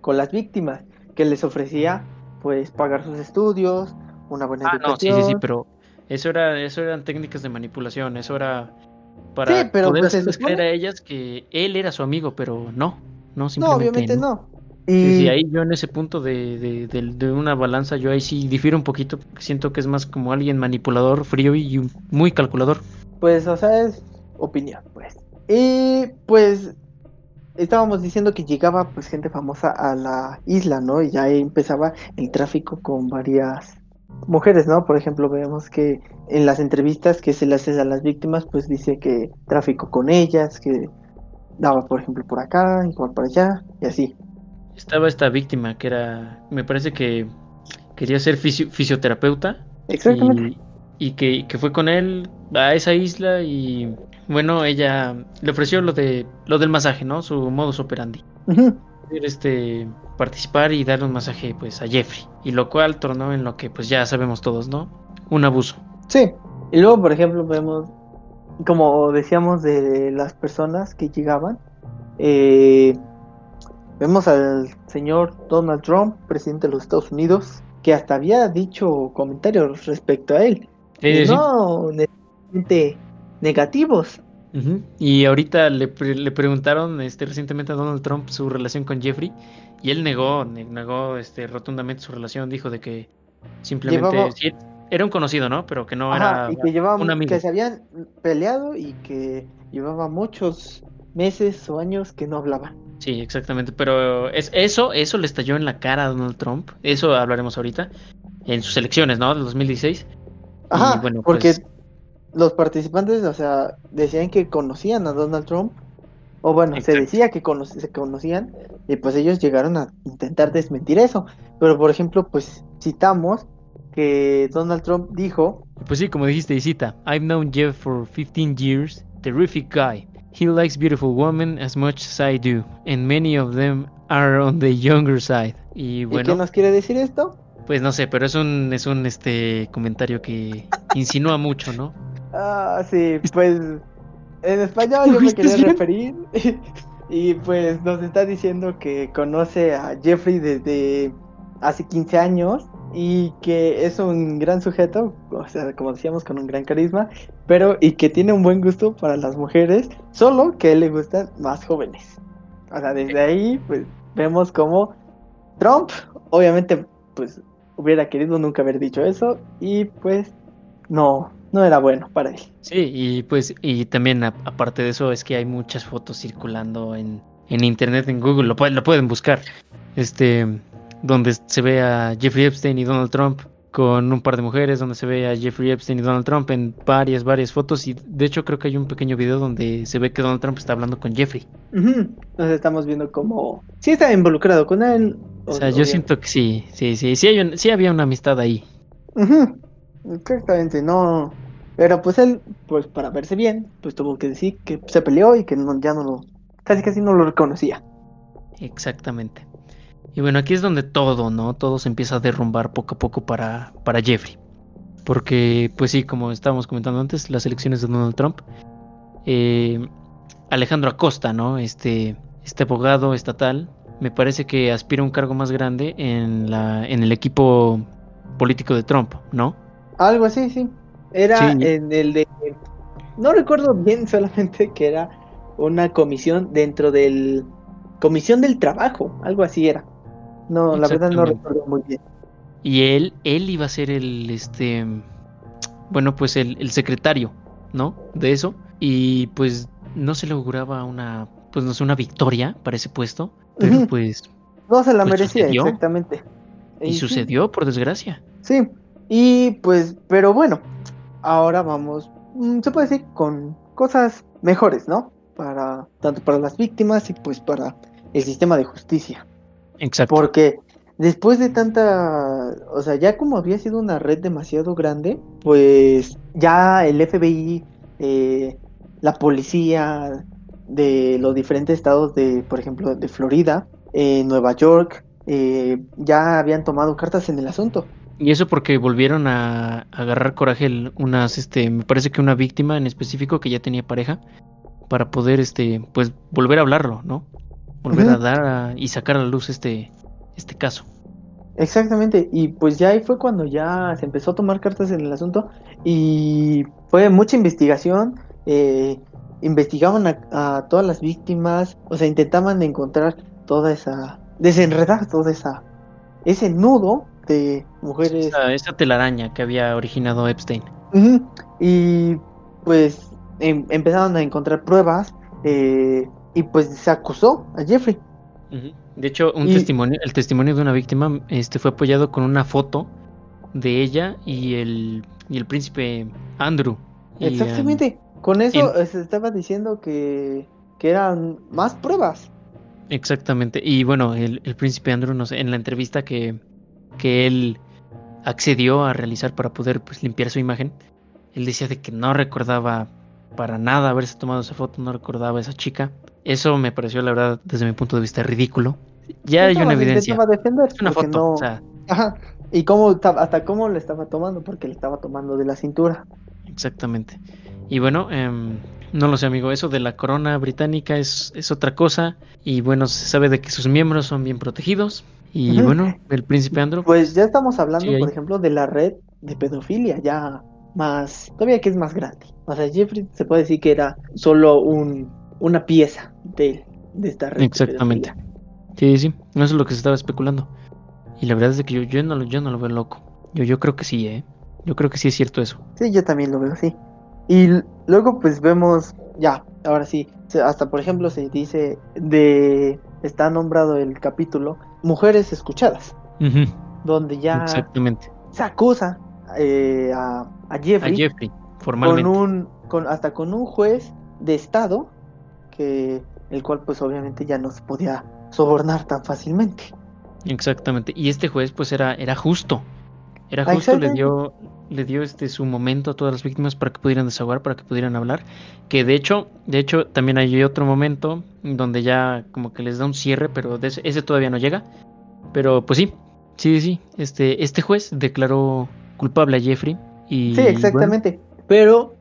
con las víctimas, que les ofrecía, pues, pagar sus estudios, una buena Ah, no, sí, sí, sí, pero eso era, eso eran técnicas de manipulación, eso era para Sí, pero poder pues supone- creer a ellas que él era su amigo, pero no, no, No, simplemente obviamente no. Y sí, ahí yo en ese punto de, de, de- de una balanza, yo ahí sí difiero un poquito, porque siento que es más como alguien manipulador, frío y muy calculador. pues, o sea, es opinión, pues. Y pues estábamos diciendo que llegaba pues gente famosa a la isla, ¿no? Y ya ahí empezaba el tráfico con varias mujeres, ¿no? Por ejemplo, vemos que en las entrevistas que se le hace a las víctimas, pues dice que tráfico con ellas, que daba, por ejemplo, por acá, igual por allá, y así. Estaba esta víctima que era, me parece que quería ser fisio- fisioterapeuta Exactamente. y, y que, que fue con él a esa isla y bueno, ella le ofreció lo de lo del masaje, ¿no? Su modus operandi. Ujú. Este participar y darle un masaje pues a Jeffrey y lo cual tornó en lo que pues ya sabemos todos, ¿no? Un abuso. Sí. Y luego, por ejemplo, vemos, como decíamos, de las personas que llegaban. eh, vemos al señor Donald Trump, presidente de los Estados Unidos, que hasta había dicho comentarios respecto a él. Sí, sí, no necesariamente negativos. Y ahorita le, pre- le preguntaron este, recientemente a Donald Trump su relación con Jeffrey y él negó, ne- negó este, rotundamente su relación, dijo de que simplemente Llevaba- sí, era un conocido, ¿no? Pero que no Ajá, era y que un amigo. que se habían peleado y que llevaba muchos meses o años que no hablaban. Sí, exactamente, pero es, eso, eso le estalló en la cara a Donald Trump, eso hablaremos ahorita, en sus elecciones, ¿no? Del 2016. Ajá, y bueno, porque pues, los participantes, o sea, decían que conocían a Donald Trump, o bueno, se decía que cono- se conocían, y pues ellos llegaron a intentar desmentir eso. Pero por ejemplo, pues citamos que Donald Trump dijo, Pues sí, como dijiste, y cita, I've known Jeff for 15 years, terrific guy. He likes beautiful women as much as I do, and many of them are on the younger side. Y ¿y qué bueno, nos quiere decir esto? pues no sé, pero es un, es un este comentario que insinúa mucho, ¿no? Ah, sí, pues en español yo me ¿Estás quería bien? referir y pues nos está diciendo que conoce a Jeffrey desde hace 15 años y que es un gran sujeto, o sea, como decíamos, con un gran carisma, pero y que tiene un buen gusto para las mujeres, solo que le gustan más jóvenes. O sea, desde ahí pues vemos como Trump, obviamente, pues hubiera querido nunca haber dicho eso y pues no, no era bueno para él. Sí, y pues, y también a- aparte de eso es que hay muchas fotos circulando en, en internet, en Google, lo, pueden- lo pueden buscar, este, donde se ve a Jeffrey Epstein y Donald Trump con un par de mujeres, donde se ve a Jeffrey Epstein y Donald Trump en varias, varias fotos, y de hecho creo que hay un pequeño video donde se ve que Donald Trump está hablando con Jeffrey. Ujú, Nos estamos viendo como... Sí está involucrado con él. O sea, yo siento que sí, sí, sí, sí, hay un- sí había una amistad ahí. Exactamente, no... Pero pues él, pues para verse bien, pues tuvo que decir que se peleó y que no, ya no lo... Casi casi no lo reconocía. Exactamente. Y bueno, aquí es donde todo, ¿no? Todo se empieza a derrumbar poco a poco para, para Jeffrey. Porque, pues sí, como estábamos comentando antes, las elecciones de Donald Trump. eh, Alejandro Acosta, ¿no? Este, este abogado estatal, me parece que aspira a un cargo más grande en, la, en el equipo político de Trump, ¿no? Algo así, sí. Era Sí. en el de... No recuerdo bien solamente que era una comisión dentro del... Comisión del trabajo, algo así era. No, la verdad no recuerdo muy bien. Y él, él iba a ser el, este, bueno, pues el, el secretario, ¿no? De eso. Y pues no se le auguraba una, pues no sé, una victoria para ese puesto. Pero pues, No se la Pues merecía, sucedió. exactamente. y sucedió, por desgracia. Sí, y pues, pero bueno, ahora vamos, mm, se puede decir, con cosas mejores, ¿no? Para, tanto para las víctimas y pues para el sistema de justicia. Exacto. Porque después de tanta, o sea, ya como había sido una red demasiado grande, pues ya el FBI, eh, la policía de los diferentes estados de, por ejemplo, de Florida, eh, Nueva York, eh, ya habían tomado cartas en el asunto. Y eso porque volvieron a, a agarrar coraje unas, este, me parece que una víctima en específico que ya tenía pareja, para poder, este, pues volver a hablarlo, ¿no? Volver a dar a- y sacar a la luz este, este caso. Exactamente, y pues ya ahí fue cuando ya se empezó a tomar cartas en el asunto y fue mucha investigación, eh, investigaban a, a todas las víctimas, o sea, intentaban encontrar toda esa, desenredar toda esa, ese nudo de mujeres Esa, esa telaraña que había originado Epstein. Y pues em- empezaron a encontrar pruebas eh, y pues se acusó a Jeffrey. De hecho, un Y- testimonio, el testimonio de una víctima este, fue apoyado con una foto de ella y el, y el príncipe Andrew. Y, em, Exactamente. Con eso en- eh, se estaba diciendo que, que eran más pruebas. exactamente. Y bueno, el, el príncipe Andrew, no sé, en la entrevista que, que él accedió a realizar para poder pues, limpiar su imagen, él decía de que no recordaba para nada haberse tomado esa foto, no recordaba a esa chica. Eso me pareció, la verdad, desde mi punto de vista, ridículo. Ya hay una evidencia. intentaba defender Es una foto. no- O sea, Ajá. Y cómo hasta cómo le estaba tomando, porque le estaba tomando de la cintura. Exactamente. Y bueno, em, no lo sé, amigo, eso de la corona británica es, es otra cosa. Y bueno, se sabe de que sus miembros son bien protegidos. Y bueno, el príncipe Andrew. Pues ya estamos hablando, por ejemplo, de la red de pedofilia, ya más, todavía que es más grande. O sea, Jeffrey se puede decir que era solo un, una pieza de, de esta red. Exactamente. Sí, sí, eso es lo que se estaba especulando. Y la verdad es que yo, yo, no, lo- yo no lo veo loco. Yo, yo creo que sí, ¿eh? Yo creo que sí es cierto eso. Sí, yo también lo veo así. Y luego pues vemos, ya, ahora sí, hasta por ejemplo se dice de, está nombrado el capítulo, Mujeres Escuchadas, donde ya Exactamente. se acusa eh, a, a A Jeffrey Jeffrey. Formalmente. con un, con, hasta con un juez de estado, que el cual pues obviamente ya no se podía sobornar tan fácilmente. Exactamente. Y este juez, pues, era, era justo. Era justo, le dio, le dio este su momento a todas las víctimas para que pudieran desahogar, para que pudieran hablar. Que de hecho, de hecho, también hay otro momento donde ya como que les da un cierre, pero de ese, ese todavía no llega. Pero pues sí, sí, sí. Este, este juez declaró culpable a Jeffrey. Y Sí, exactamente. Pero,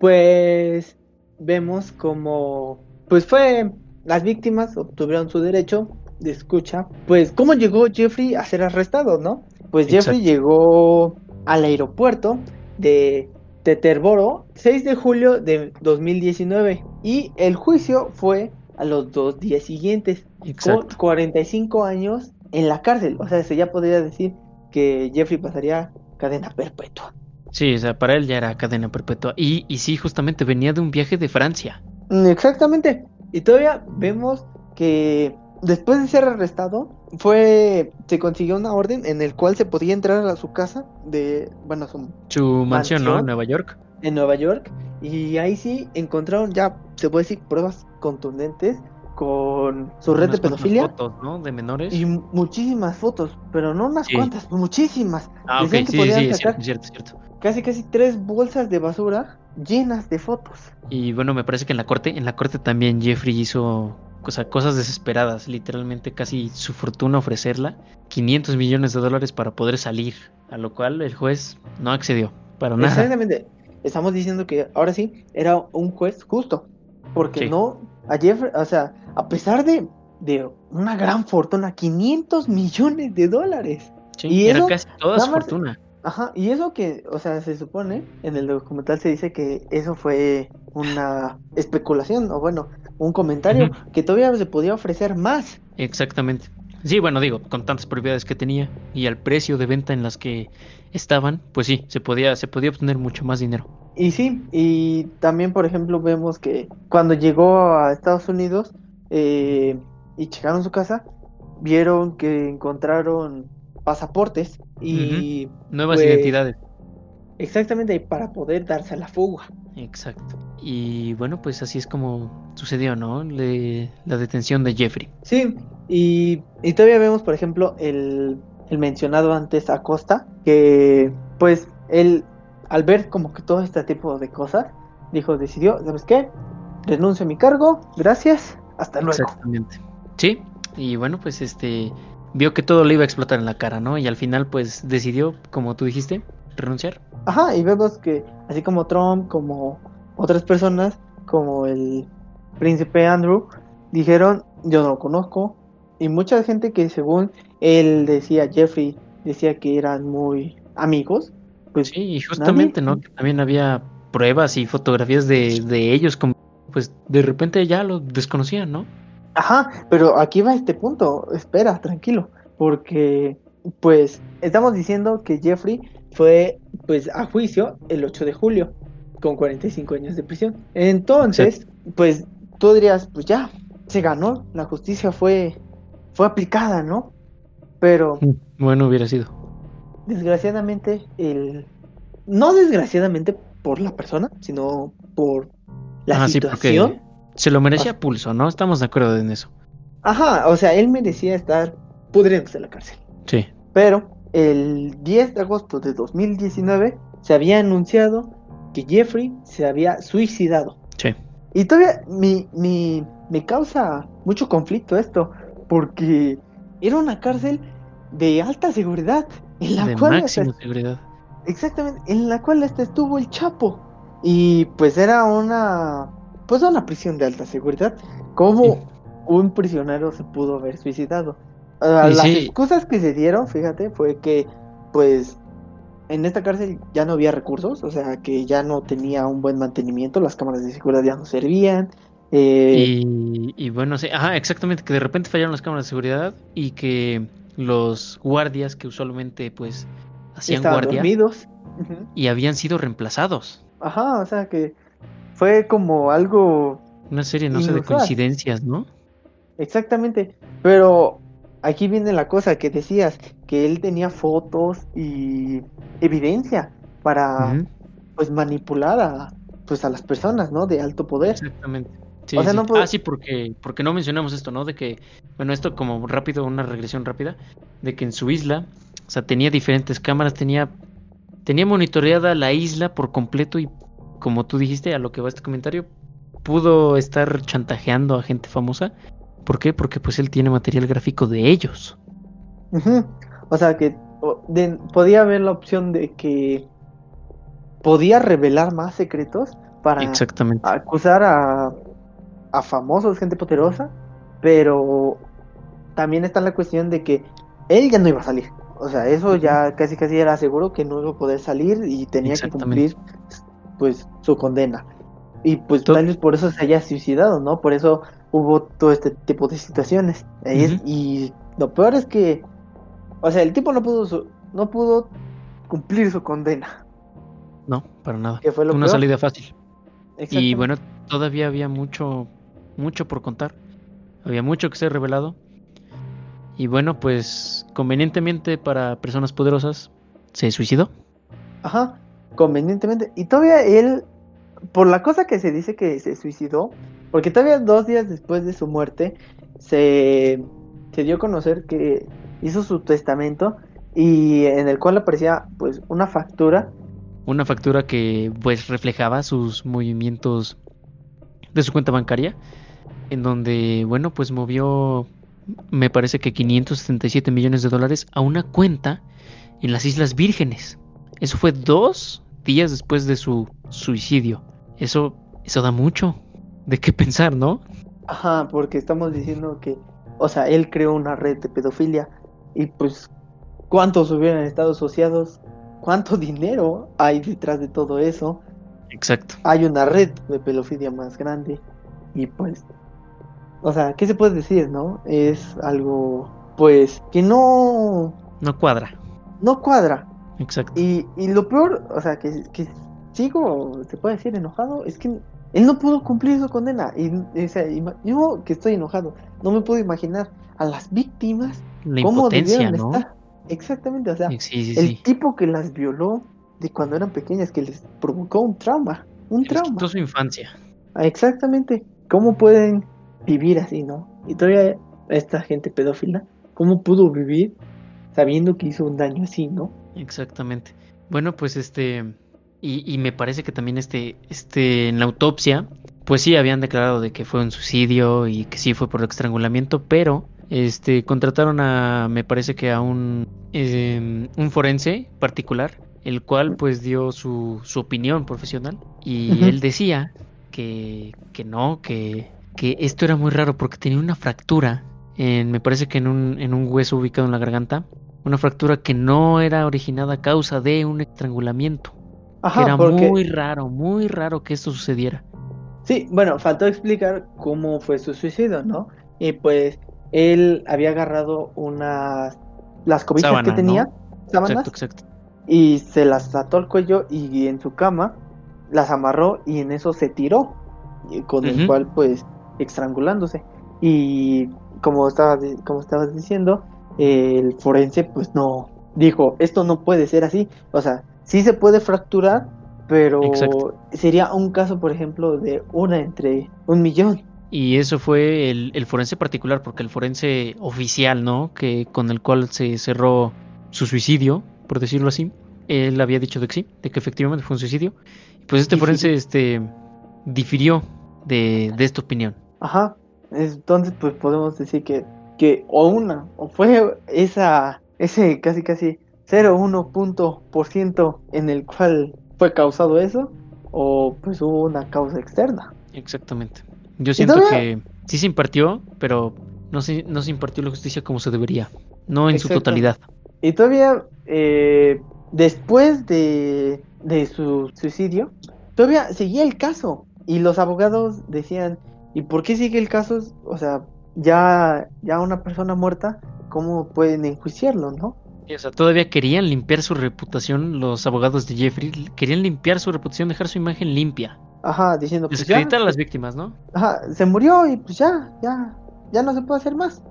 pues, vemos como, pues fue, las víctimas obtuvieron su derecho de escucha. Pues, ¿cómo llegó Jeffrey a ser arrestado, no? Pues Jeffrey Exacto. llegó al aeropuerto de Teterboro 6 de julio de 2019 y el juicio fue a los dos días siguientes Bueno, con exacto. 45 años en la cárcel. O sea, se ya podría decir que Jeffrey pasaría cadena perpetua. Sí, o sea, para él ya era cadena perpetua. Y, y sí, justamente venía de un viaje de Francia. Mm, Exactamente. Y todavía vemos que después de ser arrestado, fue se consiguió una orden en el cual se podía entrar a su casa de, bueno, su- Su mansión, ¿no? En Nueva York. en Nueva York y ahí sí encontraron ya se puede decir pruebas contundentes con su red de pedofilia fotos, ¿no? De menores. y muchísimas fotos, pero no unas Sí. cuantas, muchísimas. Ah, ok, Decían que sí, podían sí, es sacar cierto, cierto, cierto. casi casi tres bolsas de basura llenas de fotos. Y bueno, me parece que en la corte, en la corte también Jeffrey hizo cosa- cosas desesperadas, literalmente casi su fortuna ofrecerla, 500 millones de dólares para poder salir, a lo cual el juez no accedió, para nada. Exactamente. Estamos diciendo que ahora sí era un juez justo. Porque no, a Jeffrey, o sea, a pesar de, de una gran fortuna, 500 millones de dólares. Sí, y era eso, casi toda su fortuna. Ajá, y eso que, o sea, se supone, en el documental se dice que eso fue una especulación, o bueno, un comentario, que todavía se podía ofrecer más. Exactamente. Sí, bueno, digo, con tantas propiedades que tenía y al precio de venta en las que estaban, pues sí, se podía, se podía obtener mucho más dinero. Y sí, y también, por ejemplo, vemos que cuando llegó a Estados Unidos eh, y checaron su casa, vieron que encontraron pasaportes y Nuevas Pues- identidades. exactamente para poder darse a la fuga. Exacto. Y bueno, pues así es como sucedió, ¿no? Le- la detención de Jeffrey. Sí, y, y todavía vemos, por ejemplo, el, el mencionado antes Acosta, que pues él, al ver como que todo este tipo de cosas, dijo, decidió, ¿sabes qué? Renuncio a mi cargo, gracias, hasta luego. Exactamente. Sí, y bueno, pues este vio que todo le iba a explotar en la cara, ¿no? Y al final pues decidió, como tú dijiste, renunciar. Ajá, y vemos que así como Trump, como otras personas, como el príncipe Andrew, dijeron, yo no lo conozco. Y mucha gente que según él decía, Jeffrey decía que eran muy amigos, pues Sí, y justamente, ¿no? Que también había pruebas y fotografías de, de ellos, como pues de repente ya lo desconocían, ¿no? Ajá, pero aquí va este punto, espera, tranquilo, porque pues estamos diciendo que Jeffrey fue pues a juicio el 8 de julio con 45 años de prisión. Entonces, pues tú dirías, pues ya, se ganó, la justicia fue fue aplicada, ¿no? Pero Bueno, hubiera sido. desgraciadamente el no desgraciadamente por la persona, sino por la Ah, sí, situación. se lo merecía a pulso, ¿no? Estamos de acuerdo en eso. Ajá, o sea, él merecía estar pudriéndose en la cárcel. Sí. Pero el 10 de agosto de 2019 se había anunciado que Jeffrey se había suicidado. Sí. Y todavía me, me, me causa mucho conflicto esto, porque era una cárcel de alta seguridad, en la de cual máxima hasta- seguridad. exactamente, en la cual hasta estuvo el Chapo. Y pues era una pues una prisión de alta seguridad. ¿Cómo Sí. un prisionero se pudo haber suicidado? Las sí. excusas que se dieron, fíjate, fue que pues en esta cárcel ya no había recursos, o sea que ya no tenía un buen mantenimiento, las cámaras de seguridad ya no servían. eh, Y, y bueno, sí, ajá, exactamente, que de repente fallaron las cámaras de seguridad y que los guardias que usualmente pues hacían estaban guardia dormidos. Ujú. y habían sido reemplazados. Ajá, o sea que fue como algo Una serie, no sé, de coincidencias, ¿no? Exactamente, pero aquí viene la cosa que decías, que él tenía fotos y evidencia para pues manipular a, pues a las personas, ¿no? De alto poder. Exactamente. Sí, sí. Ah, sí, porque, porque no mencionamos esto, ¿no? De que, bueno, esto como rápido, una regresión rápida, de que en su isla, o sea, tenía diferentes cámaras, tenía, tenía monitoreada la isla por completo y como tú dijiste, a lo que va este comentario, pudo estar chantajeando a gente famosa. ¿Por qué? Porque pues él tiene material gráfico de ellos. O sea que podía haber la opción de que podía revelar más secretos para acusar a, a famosos, gente poderosa, pero también está la cuestión de que él ya no iba a salir. O sea, eso ya casi casi era seguro que no iba a poder salir y tenía que cumplir pues su condena. Y pues tal vez por eso se haya suicidado, ¿no? Por eso hubo todo este tipo de situaciones. Y lo peor es que, o sea, el tipo no pudo, no pudo cumplir su condena. No, para nada. Que fue Una salida fácil. Y bueno, todavía había mucho, mucho por contar. Había mucho que ser revelado. Y bueno, pues convenientemente para personas poderosas, se suicidó. Ajá, convenientemente. Y todavía él, por la cosa que se dice que se suicidó, porque todavía dos días después de su muerte, se, se dio a conocer que hizo su testamento y en el cual aparecía pues una factura una factura que pues reflejaba sus movimientos de su cuenta bancaria, en donde, bueno, pues movió, me parece que 577 millones de dólares a una cuenta en las Islas Vírgenes. Eso fue dos días después de su suicidio. Eso, eso da mucho de qué pensar, ¿no? Ajá, porque estamos diciendo que, o sea, él creó una red de pedofilia y pues, ¿cuántos hubieran estado asociados? cuánto dinero hay detrás de todo eso. Exacto. Hay una red de pedofilia más grande y pues, o sea, ¿qué se puede decir, no? Es algo, pues, que no... No cuadra. No cuadra. Exacto. Y, y lo peor, o sea, que, que sigo, se puede decir, enojado, es que él no pudo cumplir su condena. Y, o sea, yo que estoy enojado, no me puedo imaginar a las víctimas La cómo debieron ¿no? estar. Exactamente, o sea, el tipo que las violó de cuando eran pequeñas, que les provocó un trauma, un trauma. Quitó su infancia. Exactamente. ¿Cómo pueden vivir así, no? Y todavía esta gente pedófila, ¿cómo pudo vivir sabiendo que hizo un daño así, no? Exactamente. Bueno, pues este, y, y me parece que también este, este, en la autopsia, pues sí habían declarado de que fue un suicidio y que sí fue por estrangulamiento, pero este, contrataron a, me parece que a un, em, un forense particular, el cual pues dio su, su opinión profesional y él decía que, que no, que, que esto era muy raro porque tenía una fractura, en, me parece que en un, en un hueso ubicado en la garganta, una fractura que no era originada a causa de un estrangulamiento. era muy raro, muy raro que esto sucediera. Sí, bueno, faltó explicar cómo fue su suicidio, ¿no? Y pues él había agarrado unas las cobijas que tenía, sábanas, y se las ató al cuello y en su cama las amarró y en eso se tiró, con el cual pues estrangulándose. Y como estabas, como estabas diciendo, el forense pues no dijo, esto no puede ser así, o sea, sí se puede fracturar, pero sería un caso, por ejemplo, de una entre un millón. Y eso fue el, forense particular, porque el forense oficial, ¿no? Que con el cual se cerró su suicidio, por decirlo así, él había dicho de que sí, de que efectivamente fue un suicidio. Pues este forense, este, difirió de, esta opinión. Ajá. Entonces, pues podemos decir que, que o una, o fue esa, ese casi casi 0,1 punto por ciento en el cual fue causado eso, o pues hubo una causa externa. Exactamente. Yo siento que sí se impartió, pero no se, no se impartió la justicia como se debería, no en su totalidad. Y todavía, eh, después de, de su suicidio, todavía seguía el caso. Y los abogados decían, ¿y por qué sigue el caso? O sea, ya, ya una persona muerta, ¿cómo pueden enjuiciarlo, no? o sea, todavía querían limpiar su reputación, los abogados de Jeffrey, querían limpiar su reputación, dejar su imagen limpia. Ajá, diciendo pues Desacreditar a las víctimas, ¿no? Ajá, se murió y pues ya, ya, ya no se puede hacer más.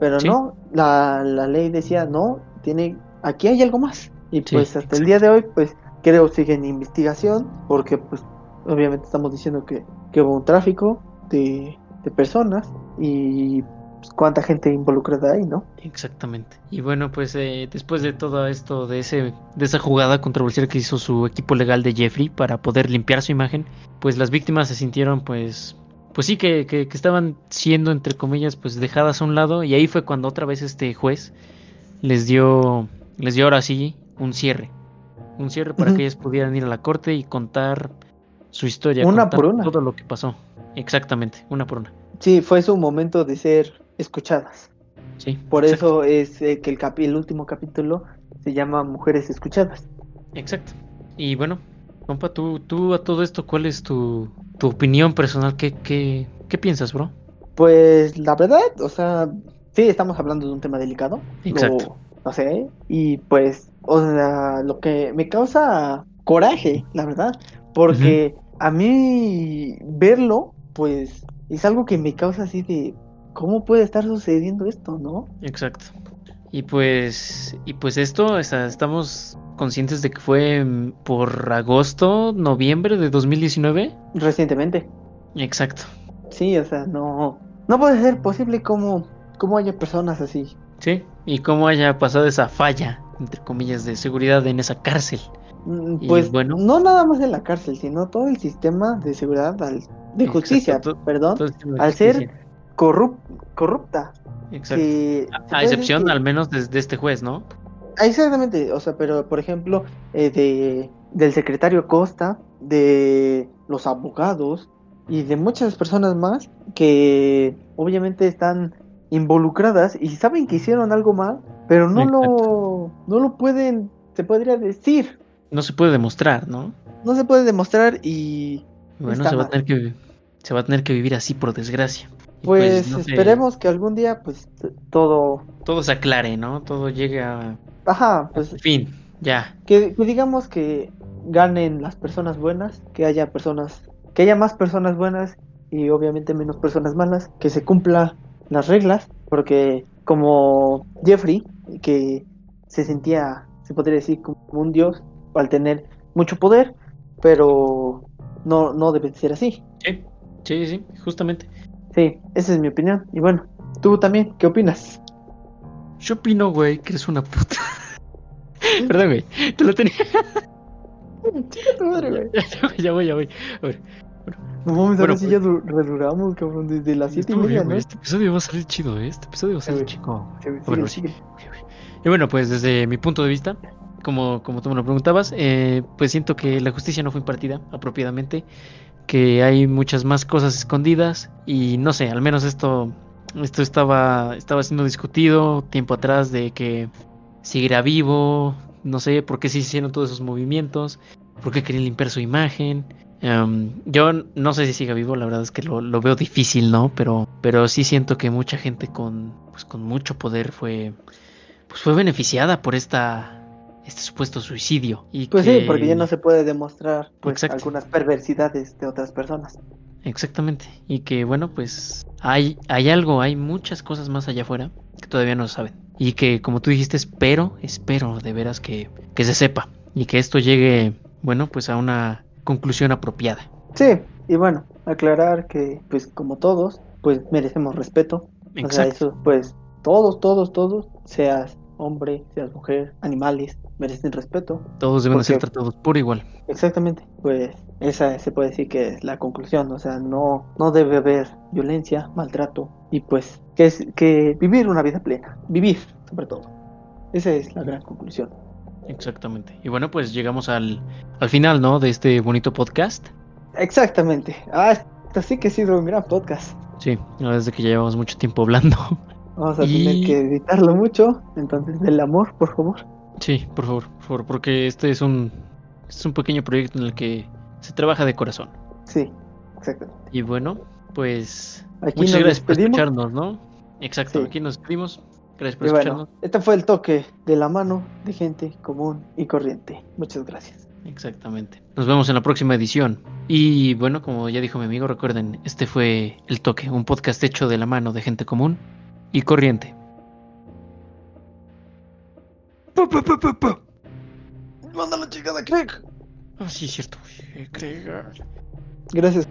Pero no, la, la, ley decía, no, tiene, aquí hay algo más. Y pues hasta el día de hoy, pues creo sigue en investigación, porque pues obviamente estamos diciendo que, que hubo un tráfico de, de personas y pues, cuánta gente involucrada ahí, ¿no? Exactamente. Y bueno, pues eh, después de todo esto, de ese, de esa jugada controversial que hizo su equipo legal de Jeffrey para poder limpiar su imagen, pues las víctimas se sintieron, pues, pues sí que, que, que estaban siendo entre comillas, pues dejadas a un lado y ahí fue cuando otra vez este juez les dio, les dio ahora sí un cierre, un cierre para que ellas pudieran ir a la corte y contar su historia, Una contar por una. todo lo que pasó. Exactamente, una por una. Sí, fue su momento de ser escuchadas. Sí. Por exacto. eso es eh, que el, capi- el último capítulo se llama Mujeres Escuchadas. Exacto. Y bueno, compa, tú, tú a todo esto, ¿cuál es tu, tu opinión personal? ¿Qué, qué, qué piensas, bro? Pues la verdad, o sea, sí, estamos hablando de un tema delicado. lo- Exacto. no sé. Y pues, o sea, lo que me causa coraje, la verdad. Porque a mí verlo, pues, es algo que me causa así de, ¿cómo puede estar sucediendo esto, no? Exacto. Y pues, y pues esto, o sea, estamos conscientes de que fue mm, por agosto, noviembre de 2019. Recientemente. Exacto. Sí, o sea, no, no puede ser posible como, como haya personas así. Sí. Y cómo haya pasado esa falla, entre comillas, de seguridad en esa cárcel. Mm, Y Pues bueno. no nada más en la cárcel, sino todo el sistema de seguridad, al- de Exacto, justicia, perdón, Todo de al ser corrup- corrupta. Exacto. que A- excepción, que- al menos, de, de este juez, ¿no? Ah, Exactamente, o sea, pero por ejemplo, eh, de, del secretario Costa, de los abogados y de muchas personas más que obviamente están involucradas y saben que hicieron algo mal, pero no lo, no lo pueden, se podría decir, No se puede demostrar, ¿no? no se puede demostrar y Bueno, se va a tener que se va a tener que vivir así por desgracia. Pues, no sé, esperemos que algún día pues todo, todo se aclare, ¿no? Todo llegue a ajá, pues fin, ya. que, que digamos que ganen las personas buenas, que haya personas, que haya más personas buenas y obviamente menos personas malas, que se cumpla las reglas, porque como Jeffrey, que se sentía, se podría decir, como un dios al tener mucho poder, pero no, no debe ser así. Sí, sí, sí, justamente. Sí, esa es mi opinión. Y bueno, tú también, ¿qué opinas? Yo opino, güey, que eres una puta. Perdón, güey. Te lo tenía. Chica tu madre, güey. ya voy, ya voy. A ver. No mames, ahora sí pues- ya du- reduramos, cabrón, desde las siete y Estuvo media, bien, ¿no? Este episodio va a salir chido, ¿eh? Este episodio va a salir chico. Y bueno, pues desde mi punto de vista, como, como tú me lo preguntabas, eh, pues siento que la justicia no fue impartida apropiadamente, que hay muchas más cosas escondidas y no sé, al menos esto, esto estaba, estaba siendo discutido tiempo atrás de que seguirá vivo, no sé por qué se hicieron todos esos movimientos, por qué querían limpiar su imagen. Em, yo no sé si siga vivo, la verdad es que lo, lo veo difícil, ¿no? Pero, pero sí siento que mucha gente con, pues, con mucho poder fue, pues fue beneficiada por esta este supuesto suicidio y Pues que- sí, porque ya no se puede demostrar pues, Exacto. algunas perversidades de otras personas. exactamente y que bueno pues hay hay algo hay muchas cosas más allá afuera que todavía no saben y que como tú dijiste espero espero de veras que que se sepa y que esto llegue bueno pues a una conclusión apropiada Sí, y bueno, aclarar que pues como todos, pues merecemos respeto. O sea, exacto eso pues todos, todos, todos, seas hombre, seas mujer, animales, merecen respeto. todos deben de ser tratados por igual Exactamente, pues esa se puede decir que es la conclusión, o sea, no, no debe haber violencia, maltrato y pues que es que vivir una vida plena, vivir sobre todo. Esa es la gran conclusión. exactamente y bueno pues llegamos al al final no de este bonito podcast Exactamente. Ah, esto sí que ha sido un gran podcast. sí la verdad es que ya llevamos mucho tiempo hablando Vamos a Y- tener que editarlo mucho. Entonces, del amor, por favor. Sí, por favor, por favor, porque este es un, es un pequeño proyecto en el que se trabaja de corazón. Sí, exactamente. Y bueno, pues Aquí muchas gracias por despedimos. escucharnos, ¿no? Exacto, Sí. aquí nos despedimos. Gracias por Y escucharnos. bueno, este fue el toque de la mano de gente común y corriente. Muchas gracias. Exactamente. Nos vemos en la próxima edición. Y bueno, como ya dijo mi amigo, recuerden, este fue El Toque, un podcast hecho de la mano de gente común y corriente. Manda la chica de Craig. Ah, sí, cierto. Agregar. Gracias